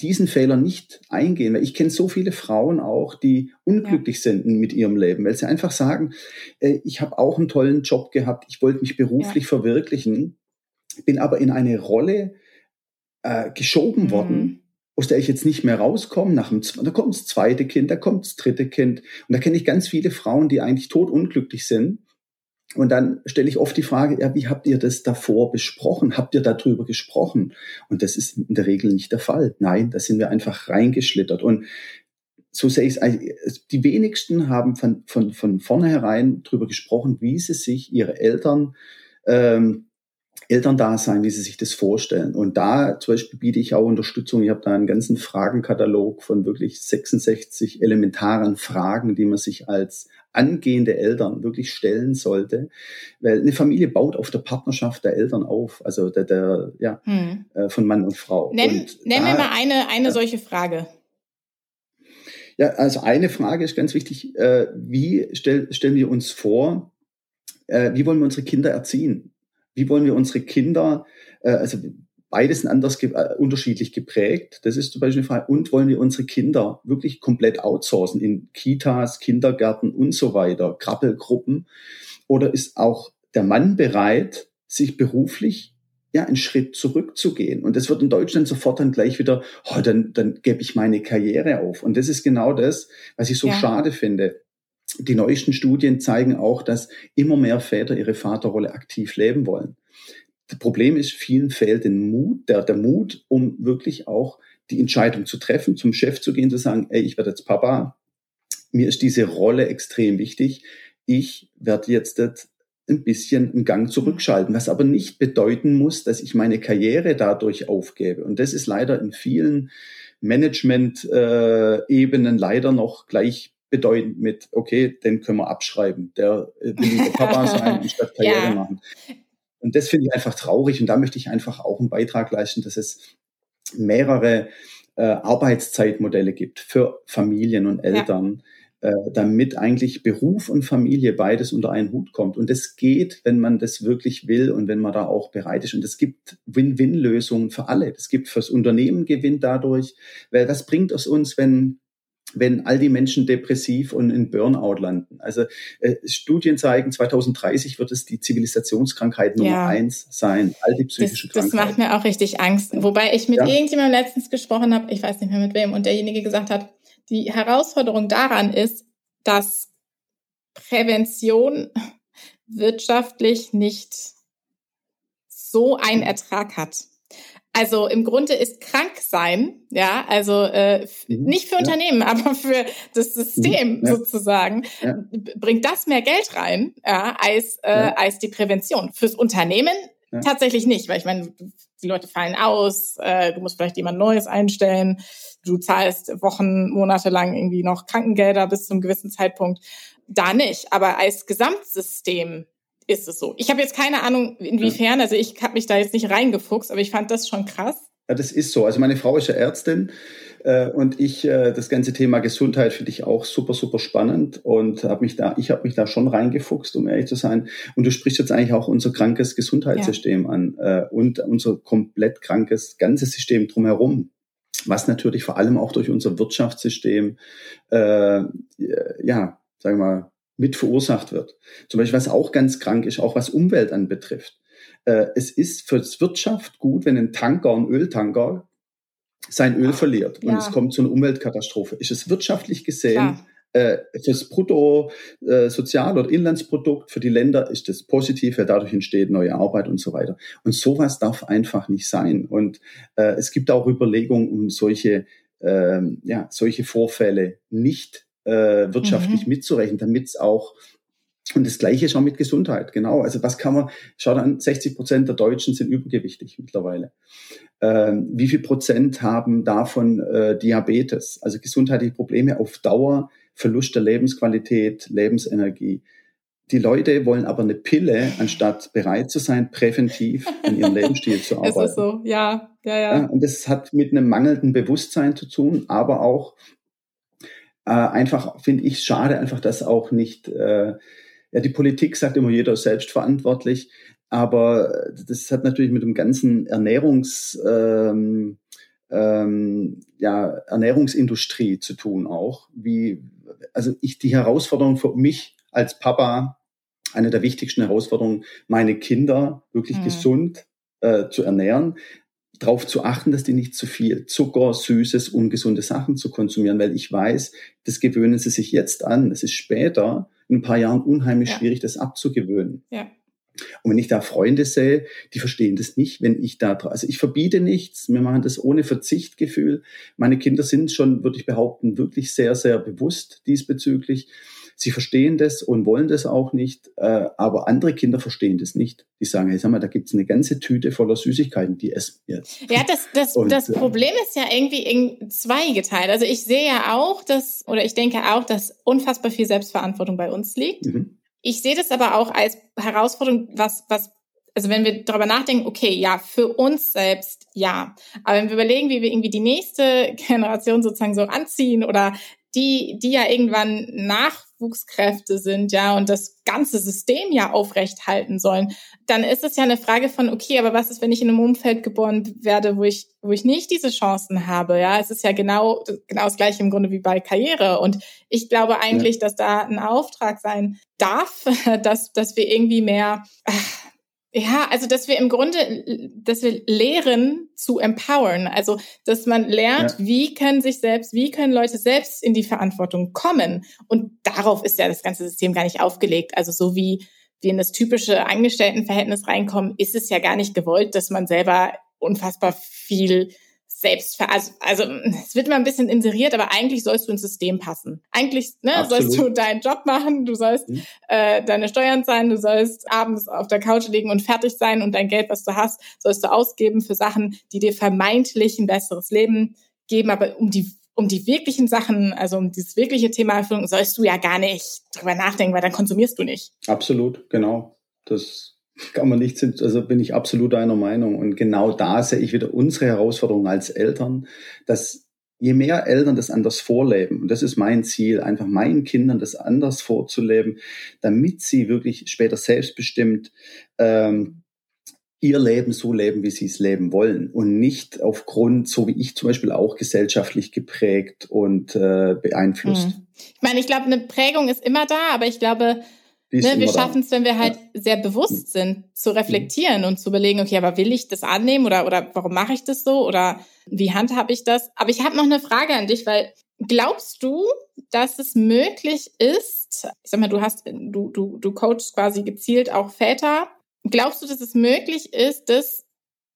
diesen Fehler nicht eingehen, weil ich kenne so viele Frauen auch, die unglücklich ja. sind mit ihrem Leben, weil sie einfach sagen, äh, ich habe auch einen tollen Job gehabt, ich wollte mich beruflich ja. verwirklichen, bin aber in eine Rolle äh, geschoben mhm. worden, aus der ich jetzt nicht mehr rauskomme. Nach dem, da kommt das zweite Kind, da kommt das dritte Kind. Und da kenne ich ganz viele Frauen, die eigentlich totunglücklich sind. Und dann stelle ich oft die Frage, ja, wie habt ihr das davor besprochen? Habt ihr darüber gesprochen? Und das ist in der Regel nicht der Fall. Nein, da sind wir einfach reingeschlittert. Und so sehe ich es, die wenigsten haben von, von, von vornherein darüber gesprochen, wie sie sich ihre Eltern ähm, Elterndasein, wie sie sich das vorstellen. Und da zum Beispiel biete ich auch Unterstützung. Ich habe da einen ganzen Fragenkatalog von wirklich 66 elementaren Fragen, die man sich als angehende Eltern wirklich stellen sollte. Weil eine Familie baut auf der Partnerschaft der Eltern auf, also der, der ja, hm. Äh, von Mann und Frau. Nenn, und nenn da, mir mal eine, eine ja, solche Frage. Ja, also eine Frage ist ganz wichtig. Äh, wie stell, stellen wir uns vor, äh, wie wollen wir unsere Kinder erziehen? Wie wollen wir unsere Kinder, äh, also beides sind anders ge äh, unterschiedlich geprägt. Das ist zum Beispiel eine Frage. Und wollen wir unsere Kinder wirklich komplett outsourcen in Kitas, Kindergärten und so weiter, Krabbelgruppen? Oder ist auch der Mann bereit, sich beruflich ja, einen Schritt zurückzugehen. Und das wird in Deutschland sofort dann gleich wieder, oh, dann, dann gebe ich meine Karriere auf. Und das ist genau das, was ich so ja. schade finde die neuesten Studien zeigen auch, dass immer mehr Väter ihre Vaterrolle aktiv leben wollen. Das Problem ist, vielen fehlt den Mut, der, der Mut, um wirklich auch die Entscheidung zu treffen, zum Chef zu gehen, zu sagen, ey, ich werde jetzt Papa, mir ist diese Rolle extrem wichtig, ich werde jetzt ein bisschen einen Gang zurückschalten, was aber nicht bedeuten muss, dass ich meine Karriere dadurch aufgebe. Und das ist leider in vielen Management-Ebenen leider noch gleich bedeutend mit, okay, den können wir abschreiben. Der will lieber Papa sein und statt Karriere ja. machen. Und das finde ich einfach traurig und da möchte ich einfach auch einen Beitrag leisten, dass es mehrere äh, Arbeitszeitmodelle gibt für Familien und Eltern, ja. äh, damit eigentlich Beruf und Familie beides unter einen Hut kommt. Und das geht, wenn man das wirklich will und wenn man da auch bereit ist. Und es gibt Win-Win-Lösungen für alle. Es gibt fürs Unternehmen Gewinn dadurch, weil was bringt es uns, wenn wenn all die Menschen depressiv und in Burnout landen. Also äh, Studien zeigen, 2030 wird es die Zivilisationskrankheit Nummer ja. eins sein, all die psychischen das, Krankheiten. Das macht mir auch richtig Angst. Wobei ich mit ja. irgendjemandem letztens gesprochen habe, ich weiß nicht mehr mit wem, und derjenige gesagt hat, die Herausforderung daran ist, dass Prävention wirtschaftlich nicht so einen Ertrag hat. Also im Grunde ist krank sein, ja, also äh, mhm. nicht für ja. Unternehmen, aber für das System mhm. ja. sozusagen, ja. bringt das mehr Geld rein, ja, als, äh, als die Prävention. Fürs Unternehmen tatsächlich nicht, weil ich meine, die Leute fallen aus, äh, du musst vielleicht jemand Neues einstellen, du zahlst Wochen, Monate lang irgendwie noch Krankengelder bis zum gewissen Zeitpunkt. Da nicht, aber als Gesamtsystem ist es so. Ich habe jetzt keine Ahnung, inwiefern, also ich habe mich da jetzt nicht reingefuchst, aber ich fand das schon krass. Ja, das ist so. Also meine Frau ist ja Ärztin äh, und ich äh, das ganze Thema Gesundheit finde ich auch super super spannend und habe mich da ich habe mich da schon reingefuchst, um ehrlich zu sein. Und du sprichst jetzt eigentlich auch unser krankes Gesundheitssystem ja. an äh, und unser komplett krankes ganzes System drumherum was natürlich vor allem auch durch unser Wirtschaftssystem, äh, ja, sagen wir mal, mit verursacht wird. Zum Beispiel, was auch ganz krank ist, auch was Umwelt anbetrifft. Äh, es ist für die Wirtschaft gut, wenn ein Tanker, ein Öltanker, sein Öl verliert und ja. es kommt zu einer Umweltkatastrophe. Ist es wirtschaftlich gesehen äh, fürs Brutto, äh, Sozial- oder Inlandsprodukt für die Länder ist das positiv, weil dadurch entsteht neue Arbeit und so weiter. Und sowas darf einfach nicht sein. Und äh, es gibt auch Überlegungen, um solche, äh, ja, solche Vorfälle nicht äh, wirtschaftlich mhm. mitzurechnen, damit es auch und das Gleiche auch mit Gesundheit, genau. Also was kann man, schaut an, 60 Prozent der Deutschen sind übergewichtig mittlerweile. Ähm, wie viel Prozent haben davon äh, Diabetes, also gesundheitliche Probleme auf Dauer, Verlust der Lebensqualität, Lebensenergie. Die Leute wollen aber eine Pille, anstatt bereit zu sein, präventiv in ihrem Lebensstil zu arbeiten. Ist so, ja, ja, ja, ja. Und das hat mit einem mangelnden Bewusstsein zu tun, aber auch äh, einfach finde ich schade, einfach, dass auch nicht, äh, ja, die Politik sagt immer, jeder ist selbstverantwortlich, aber das hat natürlich mit dem ganzen Ernährungs, ähm, ähm, ja, Ernährungsindustrie zu tun auch. Wie, also ich die Herausforderung für mich als Papa, eine der wichtigsten Herausforderungen, meine Kinder wirklich mhm. gesund äh, zu ernähren, darauf zu achten, dass die nicht zu viel Zucker, Süßes, ungesunde Sachen zu konsumieren, weil ich weiß, das gewöhnen sie sich jetzt an. Es ist später, in ein paar Jahren, unheimlich ja. schwierig, das abzugewöhnen. Ja. Und wenn ich da Freunde sehe, die verstehen das nicht, wenn ich da, also ich verbiete nichts, wir machen das ohne Verzichtgefühl. Meine Kinder sind schon, würde ich behaupten, wirklich sehr, sehr bewusst diesbezüglich. Sie verstehen das und wollen das auch nicht, äh, aber andere Kinder verstehen das nicht. Die sagen, hey, sag mal, da gibt's eine ganze Tüte voller Süßigkeiten, die essen wir jetzt. Ja, das, das, und, das äh, Problem ist ja irgendwie in zwei geteilt. Also ich sehe ja auch, dass, oder ich denke auch, dass unfassbar viel Selbstverantwortung bei uns liegt. Mhm. Ich sehe das aber auch als Herausforderung, was, was, also wenn wir darüber nachdenken, okay, ja, für uns selbst, ja. Aber wenn wir überlegen, wie wir irgendwie die nächste Generation sozusagen so anziehen oder die, die ja irgendwann Nachwuchskräfte sind, ja, und das ganze System ja aufrecht halten sollen, dann ist es ja eine Frage von, okay, aber was ist, wenn ich in einem Umfeld geboren werde, wo ich, wo ich nicht diese Chancen habe, ja? Es ist ja genau, genau das gleiche im Grunde wie bei Karriere. Und ich glaube eigentlich, ja. dass da ein Auftrag sein darf, dass, dass wir irgendwie mehr, ach, ja, also dass wir im Grunde, dass wir lehren zu empowern. Also dass man lernt, ja. wie können sich selbst, wie können Leute selbst in die Verantwortung kommen. Und darauf ist ja das ganze System gar nicht aufgelegt. Also so wie wir in das typische Angestelltenverhältnis reinkommen, ist es ja gar nicht gewollt, dass man selber unfassbar viel selbst, also, also es wird immer ein bisschen inseriert, aber eigentlich sollst du ins System passen. Eigentlich ne, sollst du deinen Job machen, du sollst mhm. äh, deine Steuern zahlen, du sollst abends auf der Couch liegen und fertig sein und dein Geld, was du hast, sollst du ausgeben für Sachen, die dir vermeintlich ein besseres Leben geben, aber um die um die wirklichen Sachen, also um dieses wirkliche Thema Erfüllung, sollst du ja gar nicht drüber nachdenken, weil dann konsumierst du nicht. Absolut, genau. Das kann man nicht, also bin ich absolut einer Meinung. Und genau da sehe ich wieder unsere Herausforderung als Eltern, dass je mehr Eltern das anders vorleben, und das ist mein Ziel, einfach meinen Kindern das anders vorzuleben, damit sie wirklich später selbstbestimmt ähm, ihr Leben so leben, wie sie es leben wollen und nicht aufgrund, so wie ich zum Beispiel auch gesellschaftlich geprägt und äh, beeinflusst. Hm. Ich meine, ich glaube, eine Prägung ist immer da, aber ich glaube, Ne, wir schaffen es, wenn wir halt ja. sehr bewusst sind, zu reflektieren und zu überlegen, okay, aber will ich das annehmen oder, oder warum mache ich das so oder wie handhabe ich das? Aber ich habe noch eine Frage an dich, weil glaubst du, dass es möglich ist, ich sag mal, du hast, du, du, du coachst quasi gezielt auch Väter. Glaubst du, dass es möglich ist, dass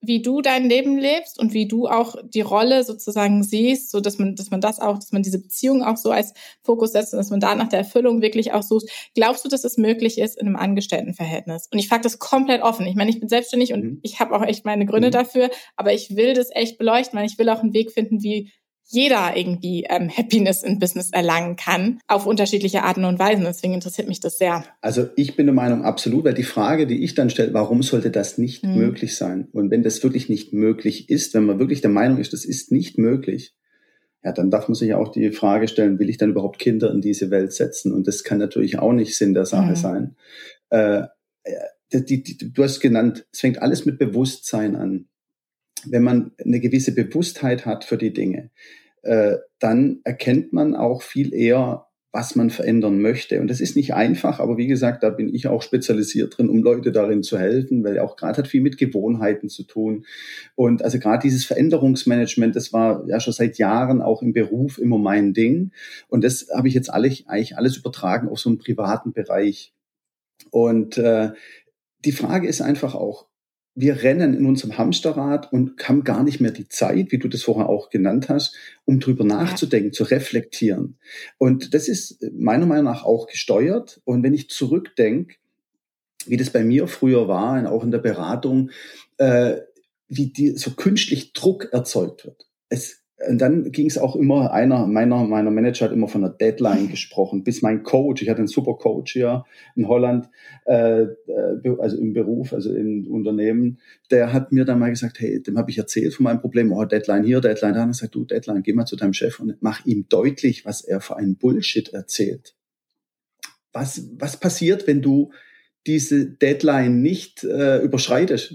wie du dein Leben lebst und wie du auch die Rolle sozusagen siehst, so dass man, dass man das auch, dass man diese Beziehung auch so als Fokus setzt und dass man da nach der Erfüllung wirklich auch sucht. Glaubst du, dass es möglich ist in einem Angestelltenverhältnis? Und ich frage das komplett offen. Ich meine, ich bin selbstständig und mhm. ich habe auch echt meine Gründe mhm. dafür, aber ich will das echt beleuchten, weil ich will auch einen Weg finden, wie jeder irgendwie ähm, Happiness in Business erlangen kann, auf unterschiedliche Arten und Weisen. Deswegen interessiert mich das sehr. Also ich bin der Meinung, absolut, weil die Frage, die ich dann stelle, warum sollte das nicht mhm. möglich sein? Und wenn das wirklich nicht möglich ist, wenn man wirklich der Meinung ist, das ist nicht möglich, ja, dann darf man sich auch die Frage stellen, will ich dann überhaupt Kinder in diese Welt setzen? Und das kann natürlich auch nicht Sinn der Sache mhm. sein. Äh, die, die, die, du hast genannt, es fängt alles mit Bewusstsein an wenn man eine gewisse Bewusstheit hat für die Dinge, äh, dann erkennt man auch viel eher, was man verändern möchte. Und das ist nicht einfach, aber wie gesagt, da bin ich auch spezialisiert drin, um Leute darin zu helfen, weil auch gerade hat viel mit Gewohnheiten zu tun. Und also gerade dieses Veränderungsmanagement, das war ja schon seit Jahren auch im Beruf immer mein Ding. Und das habe ich jetzt alle, eigentlich alles übertragen auf so einen privaten Bereich. Und äh, die Frage ist einfach auch, wir rennen in unserem Hamsterrad und haben gar nicht mehr die Zeit, wie du das vorher auch genannt hast, um drüber nachzudenken, zu reflektieren. Und das ist meiner Meinung nach auch gesteuert. Und wenn ich zurückdenke, wie das bei mir früher war, auch in der Beratung, äh, wie die, so künstlich Druck erzeugt wird. Es und dann ging es auch immer, einer meiner, meiner Manager hat immer von einer Deadline gesprochen, bis mein Coach, ich hatte einen super Coach hier in Holland, äh, äh also im Beruf, also im Unternehmen, der hat mir dann mal gesagt, hey, dem habe ich erzählt von meinem Problem, oh, Deadline hier, Deadline da. Und er sagt, du, Deadline, geh mal zu deinem Chef und mach ihm deutlich, was er für einen Bullshit erzählt. Was, was passiert, wenn du diese Deadline nicht äh, überschreitest,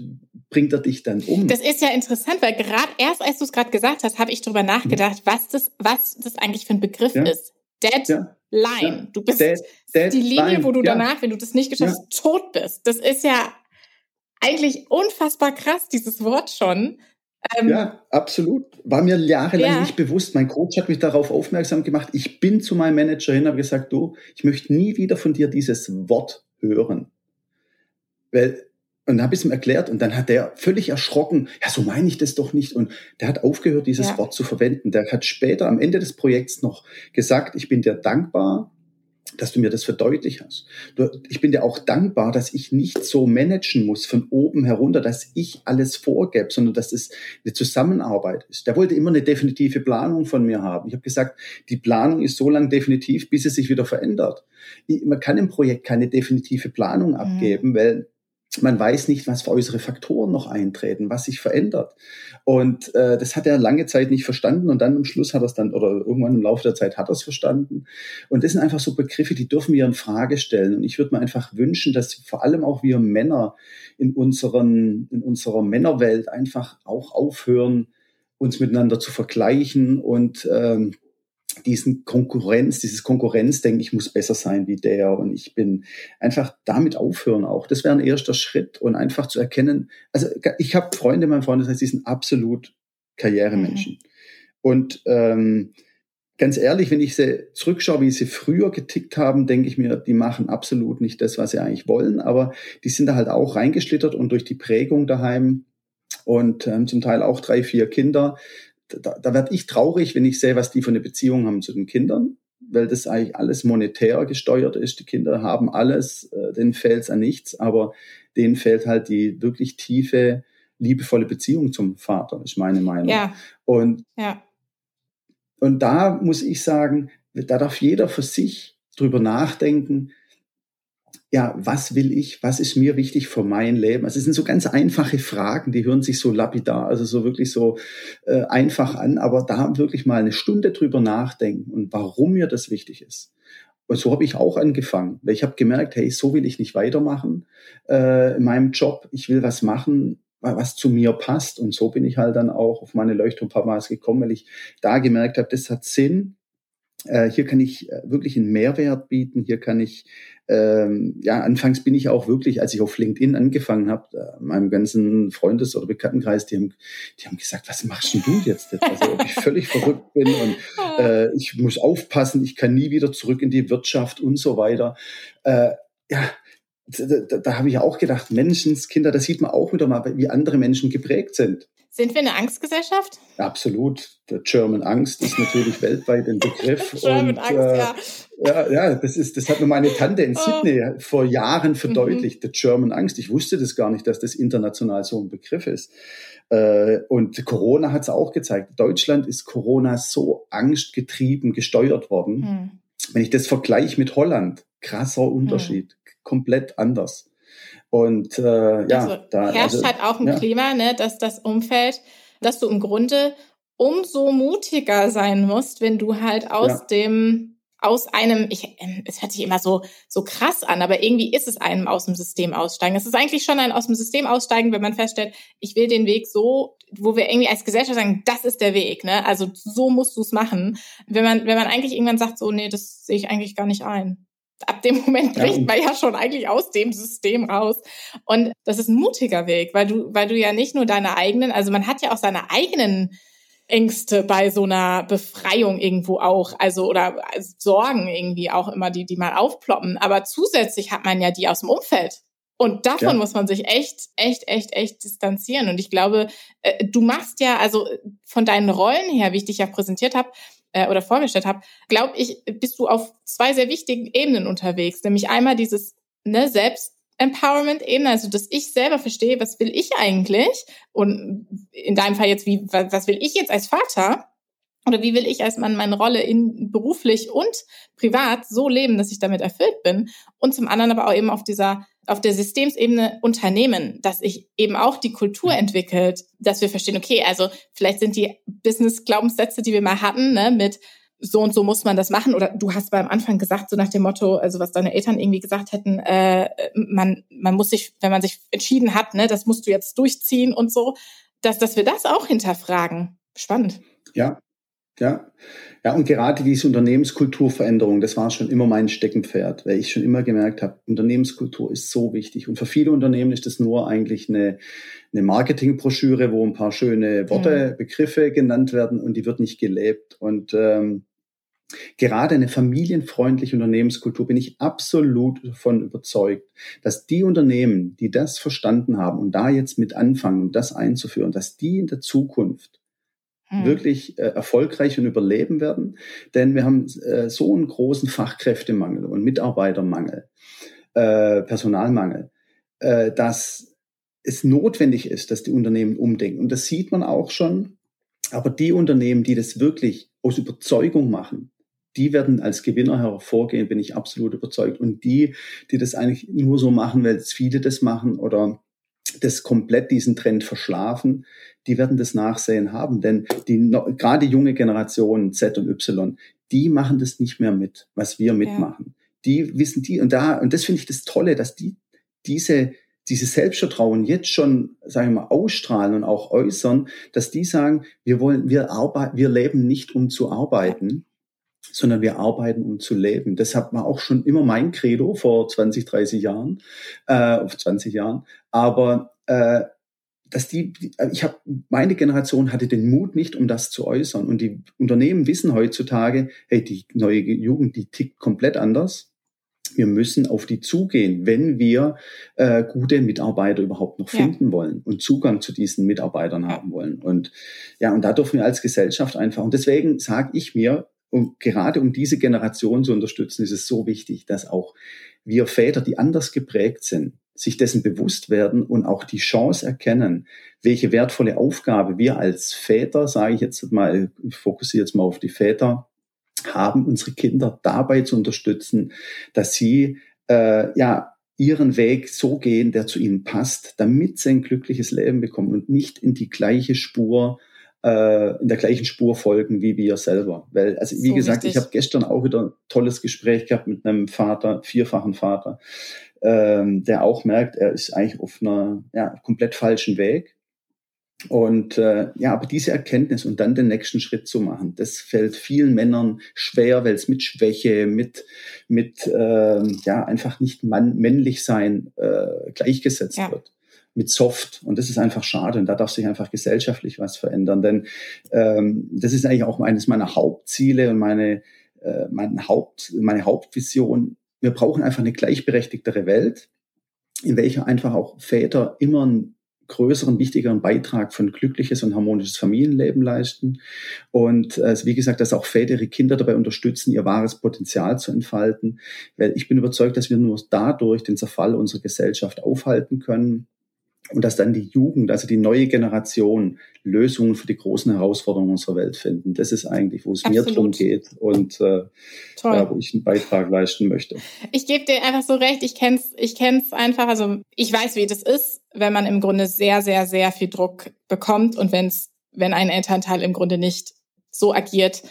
bringt er dich dann um. Das ist ja interessant, weil gerade erst, als du es gerade gesagt hast, habe ich darüber nachgedacht, was das, was das eigentlich für ein Begriff ja. ist. Deadline. Ja. Du bist Dead, Dead die Linie, line. wo du danach, wenn du das nicht geschafft hast, tot bist. Das ist ja eigentlich unfassbar krass, dieses Wort schon. Ähm, ja, absolut. War mir jahrelang ja. nicht bewusst. Mein Coach hat mich darauf aufmerksam gemacht. Ich bin zu meinem Manager hin, habe gesagt, du, ich möchte nie wieder von dir dieses Wort hören. Weil, und dann habe ich es ihm erklärt und dann hat der völlig erschrocken, ja, so meine ich das doch nicht. Und der hat aufgehört, dieses ja. Wort zu verwenden. Der hat später am Ende des Projekts noch gesagt, ich bin dir dankbar, dass du mir das verdeutlicht hast. Ich bin dir auch dankbar, dass ich nicht so managen muss von oben herunter, dass ich alles vorgebe, sondern dass es eine Zusammenarbeit ist. Der wollte immer eine definitive Planung von mir haben. Ich habe gesagt, die Planung ist so lange definitiv, bis es sich wieder verändert. Man kann im Projekt keine definitive Planung mhm. abgeben, mhm. weil man weiß nicht, was für äußere Faktoren noch eintreten, was sich verändert. Und äh, das hat er lange Zeit nicht verstanden und dann am Schluss hat er es dann, oder irgendwann im Laufe der Zeit hat er es verstanden. Und das sind einfach so Begriffe, die dürfen wir in Frage stellen. Und ich würde mir einfach wünschen, dass vor allem auch wir Männer in, unseren, in unserer Männerwelt einfach auch aufhören, uns miteinander zu vergleichen und ähm, diesen Konkurrenz, dieses Konkurrenzdenken, ich muss besser sein wie der und ich bin einfach damit aufhören auch. Das wäre ein erster Schritt und einfach zu erkennen, also ich habe Freunde in meinem Freundeskreis, die sind absolut Karrieremenschen. Mhm. Und ähm, ganz ehrlich, wenn ich sie zurückschaue, wie sie früher getickt haben, denke ich mir, die machen absolut nicht das, was sie eigentlich wollen, aber die sind da halt auch reingeschlittert und durch die Prägung daheim und ähm, zum Teil auch drei, vier Kinder da, da werde ich traurig, wenn ich sehe, was die für eine Beziehung haben zu den Kindern, weil das eigentlich alles monetär gesteuert ist. Die Kinder haben alles, äh, denen fehlt es an nichts, aber denen fehlt halt die wirklich tiefe, liebevolle Beziehung zum Vater, ist meine Meinung. Ja. Und, ja. und da muss ich sagen, da darf jeder für sich drüber nachdenken, ja, was will ich, was ist mir wichtig für mein Leben? Also es sind so ganz einfache Fragen, die hören sich so lapidar, also so wirklich so äh, einfach an, aber da wirklich mal eine Stunde drüber nachdenken und warum mir das wichtig ist. Und so habe ich auch angefangen, weil ich habe gemerkt, hey, so will ich nicht weitermachen äh, in meinem Job. Ich will was machen, was zu mir passt. Und so bin ich halt dann auch auf meine Leuchtturmpapas gekommen, weil ich da gemerkt habe, das hat Sinn. Äh, hier kann ich äh, wirklich einen Mehrwert bieten. Hier kann ich ähm, ja, anfangs bin ich auch wirklich, als ich auf LinkedIn angefangen habe, äh, meinem ganzen Freundes- oder Bekanntenkreis, die haben, die haben gesagt, was machst denn du jetzt? Also ob ich völlig verrückt bin und äh, ich muss aufpassen, ich kann nie wieder zurück in die Wirtschaft und so weiter. Äh, ja, da, da, da habe ich auch gedacht, Menschenskinder, da sieht man auch wieder mal, wie andere Menschen geprägt sind. Sind wir eine Angstgesellschaft? Absolut. Der German Angst ist natürlich weltweit ein Begriff. German und, Angst, äh, ja. ja. Ja, das ist, das hat mir meine Tante in oh. Sydney vor Jahren verdeutlicht. Mhm. Der German Angst. Ich wusste das gar nicht, dass das international so ein Begriff ist. Äh, und Corona hat es auch gezeigt. Deutschland ist Corona so angstgetrieben gesteuert worden. Mhm. Wenn ich das vergleiche mit Holland, krasser Unterschied. Mhm. Komplett anders. Und äh, ja, also da herrscht also, halt auch ein ja. Klima, ne, dass das Umfeld, dass du im Grunde umso mutiger sein musst, wenn du halt aus ja. dem aus einem, ich, ähm, es hört sich immer so, so krass an, aber irgendwie ist es einem aus dem System aussteigen. Es ist eigentlich schon ein aus dem System aussteigen, wenn man feststellt, ich will den Weg so, wo wir irgendwie als Gesellschaft sagen, das ist der Weg, ne? Also so musst du es machen. Wenn man, wenn man eigentlich irgendwann sagt, so, nee, das sehe ich eigentlich gar nicht ein ab dem Moment bricht ja, man ja schon eigentlich aus dem System raus. Und das ist ein mutiger Weg, weil du, weil du ja nicht nur deine eigenen, also man hat ja auch seine eigenen Ängste bei so einer Befreiung irgendwo auch, also oder Sorgen irgendwie auch immer, die, die mal aufploppen. Aber zusätzlich hat man ja die aus dem Umfeld. Und davon ja. muss man sich echt, echt, echt, echt distanzieren. Und ich glaube, äh, du machst ja, also von deinen Rollen her, wie ich dich ja präsentiert habe, äh, oder vorgestellt habe, glaube ich, bist du auf zwei sehr wichtigen Ebenen unterwegs. Nämlich einmal dieses ne, Selbst-Empowerment-Ebene, also dass ich selber verstehe, was will ich eigentlich? Und in deinem Fall jetzt, wie, was will ich jetzt als Vater? Oder wie will ich als Mann meine Rolle in beruflich und privat so leben, dass ich damit erfüllt bin? Und zum anderen aber auch eben auf dieser auf der Systemsebene Unternehmen, dass sich eben auch die Kultur entwickelt, dass wir verstehen, okay, also vielleicht sind die Business-Glaubenssätze, die wir mal hatten, ne, mit so und so muss man das machen. Oder du hast beim Anfang gesagt, so nach dem Motto, also was deine Eltern irgendwie gesagt hätten, äh, man, man muss sich, wenn man sich entschieden hat, ne, das musst du jetzt durchziehen und so, dass, dass wir das auch hinterfragen. Spannend. Ja, ja. Ja, und gerade diese Unternehmenskulturveränderung, das war schon immer mein Steckenpferd, weil ich schon immer gemerkt habe, Unternehmenskultur ist so wichtig. Und für viele Unternehmen ist das nur eigentlich eine, eine Marketingbroschüre, wo ein paar schöne Worte, mhm. Begriffe genannt werden und die wird nicht gelebt. Und ähm, gerade eine familienfreundliche Unternehmenskultur bin ich absolut davon überzeugt, dass die Unternehmen, die das verstanden haben und da jetzt mit anfangen, um das einzuführen, dass die in der Zukunft hm. wirklich äh, erfolgreich und überleben werden. Denn wir haben äh, so einen großen Fachkräftemangel und Mitarbeitermangel, äh, Personalmangel, äh, dass es notwendig ist, dass die Unternehmen umdenken. Und das sieht man auch schon. Aber die Unternehmen, die das wirklich aus Überzeugung machen, die werden als Gewinner hervorgehen, bin ich absolut überzeugt. Und die, die das eigentlich nur so machen, weil es viele das machen oder das komplett diesen Trend verschlafen, die werden das Nachsehen haben. Denn die, gerade junge Generation Z und Y, die machen das nicht mehr mit, was wir mitmachen. Ja. Die wissen die, und da, und das finde ich das Tolle, dass die diese, dieses Selbstvertrauen jetzt schon, sagen wir mal, ausstrahlen und auch äußern, dass die sagen, wir wollen, wir arbeiten, wir leben nicht um zu arbeiten, sondern wir arbeiten, um zu leben. Deshalb war auch schon immer mein Credo vor 20, 30 Jahren, äh, auf 20 Jahren. Aber äh, dass die, ich habe, meine Generation hatte den Mut nicht, um das zu äußern. Und die Unternehmen wissen heutzutage, hey, die neue Jugend, die tickt komplett anders. Wir müssen auf die zugehen, wenn wir äh, gute Mitarbeiter überhaupt noch finden ja. wollen und Zugang zu diesen Mitarbeitern haben wollen. Und ja, und da dürfen wir als Gesellschaft einfach. Und deswegen sage ich mir, und gerade um diese Generation zu unterstützen, ist es so wichtig, dass auch wir Väter, die anders geprägt sind, sich dessen bewusst werden und auch die Chance erkennen, welche wertvolle Aufgabe wir als Väter, sage ich jetzt mal, ich fokussiere jetzt mal auf die Väter, haben, unsere Kinder dabei zu unterstützen, dass sie äh, ja ihren Weg so gehen, der zu ihnen passt, damit sie ein glückliches Leben bekommen und nicht in die gleiche Spur äh, in der gleichen Spur folgen wie wir selber. Weil, also wie so gesagt, wichtig. ich habe gestern auch wieder ein tolles Gespräch gehabt mit einem Vater, vierfachen Vater, ähm, der auch merkt, er ist eigentlich auf einer ja, komplett falschen Weg. Und äh, ja, aber diese Erkenntnis und dann den nächsten Schritt zu machen, das fällt vielen Männern schwer, weil es mit Schwäche, mit mit äh, ja einfach nicht mann, männlich sein äh, gleichgesetzt ja. wird mit Soft. Und das ist einfach schade. Und da darf sich einfach gesellschaftlich was verändern. Denn ähm, das ist eigentlich auch eines meiner Hauptziele und meine, äh, mein Haupt, meine Hauptvision, wir brauchen einfach eine gleichberechtigtere Welt, in welcher einfach auch Väter immer einen größeren, wichtigeren Beitrag für ein glückliches und harmonisches Familienleben leisten. Und äh, wie gesagt, dass auch Väter ihre Kinder dabei unterstützen, ihr wahres Potenzial zu entfalten. Weil ich bin überzeugt, dass wir nur dadurch den Zerfall unserer Gesellschaft aufhalten können und dass dann die Jugend, also die neue Generation, Lösungen für die großen Herausforderungen unserer Welt finden. Das ist eigentlich, wo es Absolut. mir drum geht und äh, ja, wo ich einen Beitrag leisten möchte. Ich gebe dir einfach so recht. Ich kenn's, ich kenn's einfach. Also ich weiß, wie das ist, wenn man im Grunde sehr, sehr, sehr viel Druck bekommt und wenn's, wenn ein Elternteil im Grunde nicht so agiert,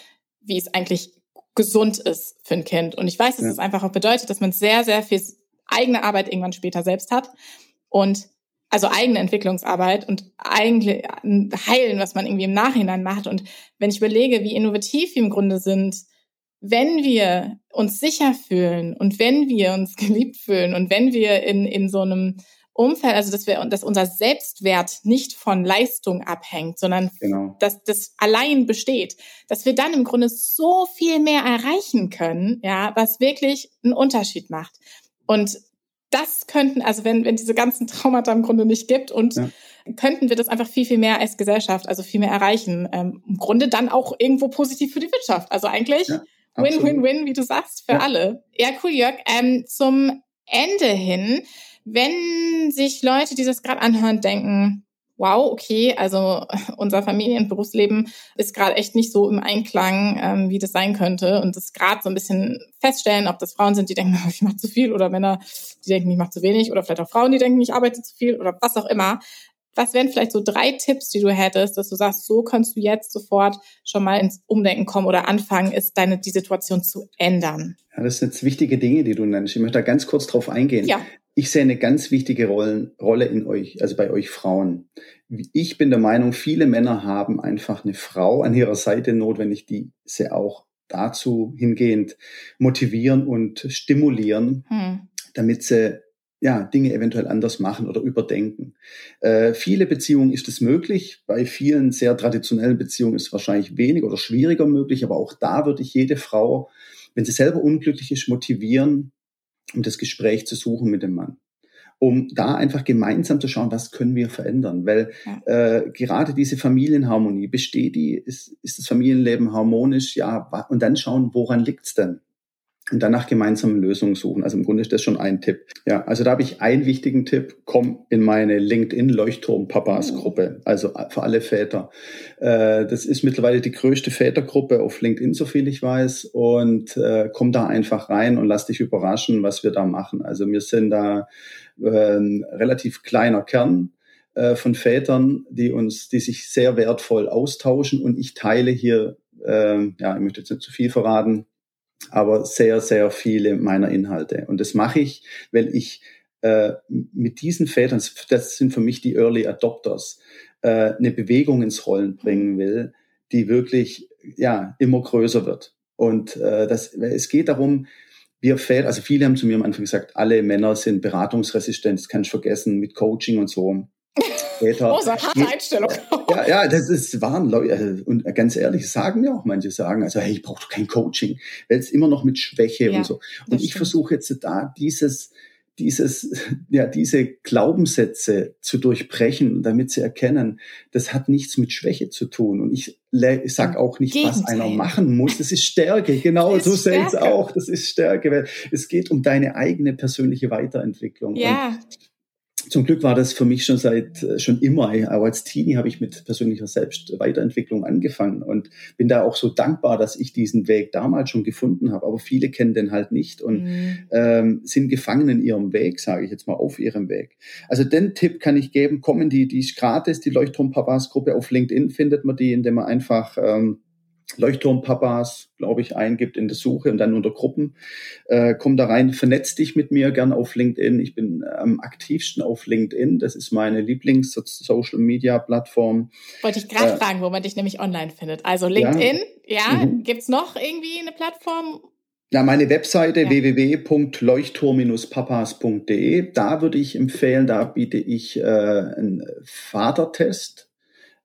wie es eigentlich gesund ist für ein Kind. Und ich weiß, dass ja. es einfach auch bedeutet, dass man sehr, sehr viel eigene Arbeit irgendwann später selbst hat und also eigene Entwicklungsarbeit und eigentlich heilen, was man irgendwie im Nachhinein macht. Und wenn ich überlege, wie innovativ wir im Grunde sind, wenn wir uns sicher fühlen und wenn wir uns geliebt fühlen und wenn wir in, in so einem Umfeld, also dass wir, dass unser Selbstwert nicht von Leistung abhängt, sondern genau. dass das allein besteht, dass wir dann im Grunde so viel mehr erreichen können, ja, was wirklich einen Unterschied macht. Und das könnten, also wenn, wenn diese ganzen Traumata im Grunde nicht gibt und ja. könnten wir das einfach viel, viel mehr als Gesellschaft, also viel mehr erreichen. Ähm, Im Grunde dann auch irgendwo positiv für die Wirtschaft. Also eigentlich Win-Win-Win, ja, wie du sagst, für ja. alle. Ja, cool, Jörg. Ähm, zum Ende hin, wenn sich Leute, die das gerade anhören, denken, wow, okay, also unser Familien- und Berufsleben ist gerade echt nicht so im Einklang, ähm, wie das sein könnte. Und das gerade so ein bisschen feststellen, ob das Frauen sind, die denken, ich mache zu viel, oder Männer, die denken, ich mache zu wenig, oder vielleicht auch Frauen, die denken, ich arbeite zu viel, oder was auch immer. Was wären vielleicht so drei Tipps, die du hättest, dass du sagst, so kannst du jetzt sofort schon mal ins Umdenken kommen oder anfangen, ist deine, die Situation zu ändern? Ja, das sind jetzt wichtige Dinge, die du nennst. Ich möchte da ganz kurz drauf eingehen. Ja. Ich sehe eine ganz wichtige Rollen, Rolle in euch, also bei euch Frauen. Ich bin der Meinung, viele Männer haben einfach eine Frau an ihrer Seite notwendig, die sie auch dazu hingehend motivieren und stimulieren, hm. damit sie ja, Dinge eventuell anders machen oder überdenken. Äh, viele Beziehungen ist es möglich. Bei vielen sehr traditionellen Beziehungen ist es wahrscheinlich weniger oder schwieriger möglich. Aber auch da würde ich jede Frau, wenn sie selber unglücklich ist, motivieren, um das Gespräch zu suchen mit dem Mann. Um da einfach gemeinsam zu schauen, was können wir verändern. Weil äh, gerade diese Familienharmonie, besteht die, ist, ist das Familienleben harmonisch? Ja, und dann schauen, woran liegt's denn? Und danach gemeinsam Lösungen suchen. Also im Grunde ist das schon ein Tipp. Ja, also da habe ich einen wichtigen Tipp. Komm in meine LinkedIn Leuchtturm Papas oh. Gruppe. Also für alle Väter. Äh, das ist mittlerweile die größte Vätergruppe auf LinkedIn, so viel ich weiß. Und äh, komm da einfach rein und lass dich überraschen, was wir da machen. Also wir sind da äh, ein relativ kleiner Kern äh, von Vätern, die uns, die sich sehr wertvoll austauschen. Und ich teile hier, äh, ja, ich möchte jetzt nicht zu viel verraten, aber sehr, sehr viele meiner Inhalte. Und das mache ich, weil ich äh, mit diesen Vätern, das sind für mich die Early Adopters, äh, eine Bewegung ins Rollen bringen will, die wirklich ja immer größer wird. Und äh, das, es geht darum, wir Väter, also viele haben zu mir am Anfang gesagt, alle Männer sind beratungsresistent, das kannst du vergessen mit Coaching und so. Später. Oh, so eine harte Einstellung. Ja, ja, das ist waren Leute also, und ganz ehrlich, sagen mir auch manche sagen, also hey, ich brauche kein Coaching, weil es immer noch mit Schwäche ja, und so. Und ich versuche jetzt da dieses dieses, ja, diese Glaubenssätze zu durchbrechen, damit sie erkennen, das hat nichts mit Schwäche zu tun. Und ich, ich sag auch nicht, Gegenteil. was einer machen muss. Das ist Stärke. Genau, so sehe ich es auch. Das ist Stärke, weil es geht um deine eigene persönliche Weiterentwicklung. Ja. Und zum Glück war das für mich schon seit äh, schon immer. Auch als Teenie habe ich mit persönlicher Selbstweiterentwicklung angefangen und bin da auch so dankbar, dass ich diesen Weg damals schon gefunden habe. Aber viele kennen den halt nicht und mhm. ähm, sind gefangen in ihrem Weg, sage ich jetzt mal, auf ihrem Weg. Also den Tipp kann ich geben: Kommen die, die ist gratis, die Leuchtturm-Papas-Gruppe auf LinkedIn findet man die, indem man einfach ähm, Leuchtturmpapas, glaube ich, eingibt in der Suche und dann unter Gruppen. Äh, komm da rein, vernetz dich mit mir gern auf LinkedIn. Ich bin am aktivsten auf LinkedIn. Das ist meine Lieblings-Social-Media-Plattform. Wollte ich gerade äh, fragen, wo man dich nämlich online findet. Also LinkedIn, ja. ja. Mhm. Gibt's noch irgendwie eine Plattform? Ja, meine Webseite ja. www.leuchtturm-papas.de. Da würde ich empfehlen, da biete ich äh, einen Vatertest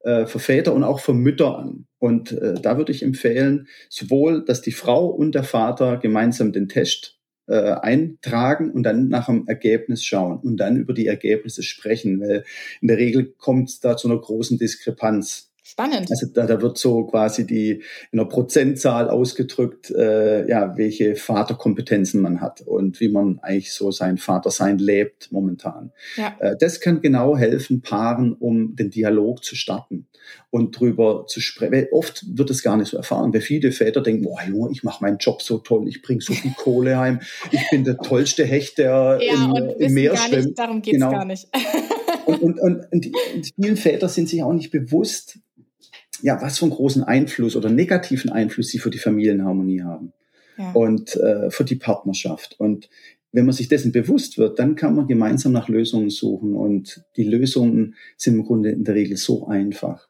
äh, für Väter und auch für Mütter an. Und äh, da würde ich empfehlen, sowohl, dass die Frau und der Vater gemeinsam den Test äh, eintragen und dann nach dem Ergebnis schauen und dann über die Ergebnisse sprechen, weil in der Regel kommt es da zu einer großen Diskrepanz. Spannend. Also da, da wird so quasi die in einer Prozentzahl ausgedrückt, äh, ja, welche Vaterkompetenzen man hat und wie man eigentlich so sein Vatersein lebt momentan. Ja. Äh, das kann genau helfen, Paaren, um den Dialog zu starten und drüber zu sprechen. Oft wird es gar nicht so erfahren, weil viele Väter denken, boah, Junge, ich mache meinen Job so toll, ich bringe so viel Kohle heim, ich bin der tollste Hecht, der ja, im, im Meer schwimmt. Darum geht's genau. gar nicht. und, und, und, und vielen Väter sind sich auch nicht bewusst, ja, was für einen großen Einfluss oder negativen Einfluss sie für die Familienharmonie haben ja. und äh, für die Partnerschaft. Und wenn man sich dessen bewusst wird, dann kann man gemeinsam nach Lösungen suchen. Und die Lösungen sind im Grunde in der Regel so einfach.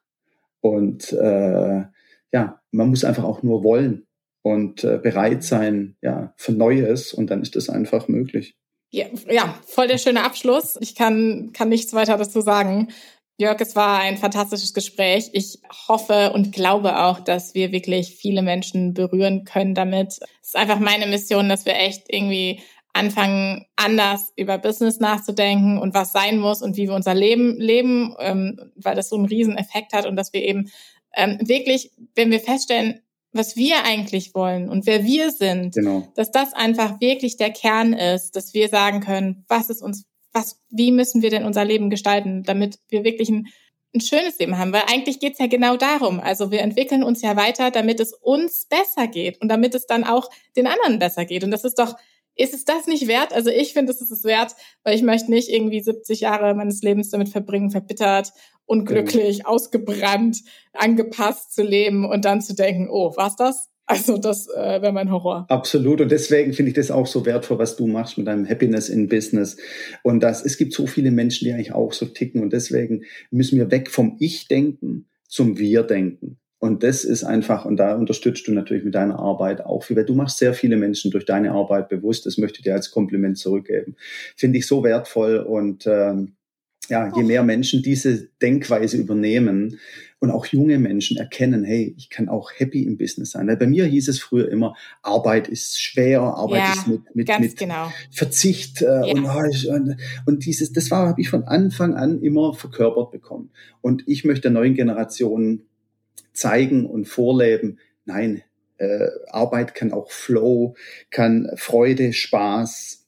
Und äh, ja, man muss einfach auch nur wollen und äh, bereit sein, ja, für Neues. Und dann ist das einfach möglich. Ja, ja, voll der schöne Abschluss. Ich kann, kann nichts weiter dazu sagen. Jörg, es war ein fantastisches Gespräch. Ich hoffe und glaube auch, dass wir wirklich viele Menschen berühren können damit. Es ist einfach meine Mission, dass wir echt irgendwie anfangen, anders über Business nachzudenken und was sein muss und wie wir unser Leben leben, ähm, weil das so einen riesen Effekt hat und dass wir eben ähm, wirklich, wenn wir feststellen, was wir eigentlich wollen und wer wir sind, genau. dass das einfach wirklich der Kern ist, dass wir sagen können, was ist uns was, wie müssen wir denn unser Leben gestalten, damit wir wirklich ein, ein schönes Leben haben? Weil eigentlich geht's ja genau darum. Also wir entwickeln uns ja weiter, damit es uns besser geht und damit es dann auch den anderen besser geht. Und das ist doch ist es das nicht wert? Also ich finde, es ist es wert, weil ich möchte nicht irgendwie 70 Jahre meines Lebens damit verbringen, verbittert, unglücklich, mhm. ausgebrannt, angepasst zu leben und dann zu denken, oh, war's das? Also das äh, wäre mein Horror. Absolut. Und deswegen finde ich das auch so wertvoll, was du machst mit deinem Happiness in Business. Und das, es gibt so viele Menschen, die eigentlich auch so ticken. Und deswegen müssen wir weg vom Ich-Denken zum Wir-Denken. Und das ist einfach, und da unterstützt du natürlich mit deiner Arbeit auch viel, weil du machst sehr viele Menschen durch deine Arbeit bewusst. Das möchte ich dir als Kompliment zurückgeben. Finde ich so wertvoll und ähm, ja, je mehr Menschen diese Denkweise übernehmen und auch junge Menschen erkennen, hey, ich kann auch happy im Business sein. Weil bei mir hieß es früher immer, Arbeit ist schwer, Arbeit ja, ist mit, mit, mit genau. Verzicht äh, ja. und, und, und dieses, das war, habe ich von Anfang an immer verkörpert bekommen. Und ich möchte der neuen Generation zeigen und vorleben, nein, äh, Arbeit kann auch Flow, kann Freude, Spaß,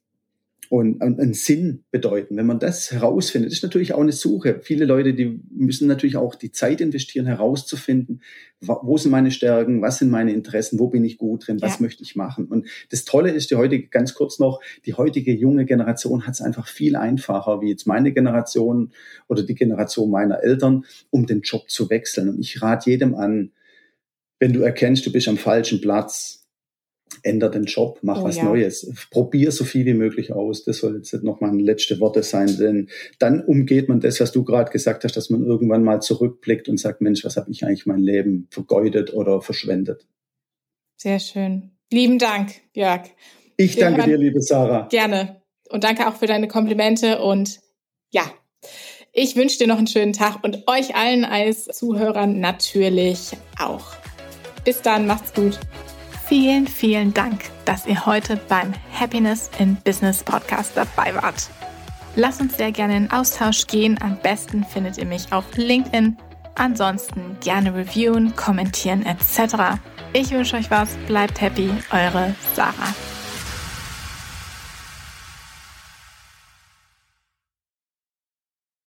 und einen Sinn bedeuten. Wenn man das herausfindet, ist natürlich auch eine Suche. Viele Leute, die müssen natürlich auch die Zeit investieren, herauszufinden, wo sind meine Stärken, was sind meine Interessen, wo bin ich gut drin, was ja. möchte ich machen. Und das Tolle ist, die heutige, ganz kurz noch, die heutige junge Generation hat es einfach viel einfacher, wie jetzt meine Generation oder die Generation meiner Eltern, um den Job zu wechseln. Und ich rate jedem an, wenn du erkennst, du bist am falschen Platz, änder den Job, mach oh, was ja. Neues, probier so viel wie möglich aus. Das soll jetzt noch mal letzte Worte sein, denn dann umgeht man das, was du gerade gesagt hast, dass man irgendwann mal zurückblickt und sagt, Mensch, was habe ich eigentlich mein Leben vergeudet oder verschwendet. Sehr schön. Lieben Dank, Jörg. Ich Wir danke dir, liebe Sarah. Gerne. Und danke auch für deine Komplimente und ja, ich wünsche dir noch einen schönen Tag und euch allen als Zuhörern natürlich auch. Bis dann, macht's gut. Vielen, vielen Dank, dass ihr heute beim Happiness in Business Podcast dabei wart. Lasst uns sehr gerne in Austausch gehen. Am besten findet ihr mich auf LinkedIn. Ansonsten gerne reviewen, kommentieren etc. Ich wünsche euch was. Bleibt happy. Eure Sarah.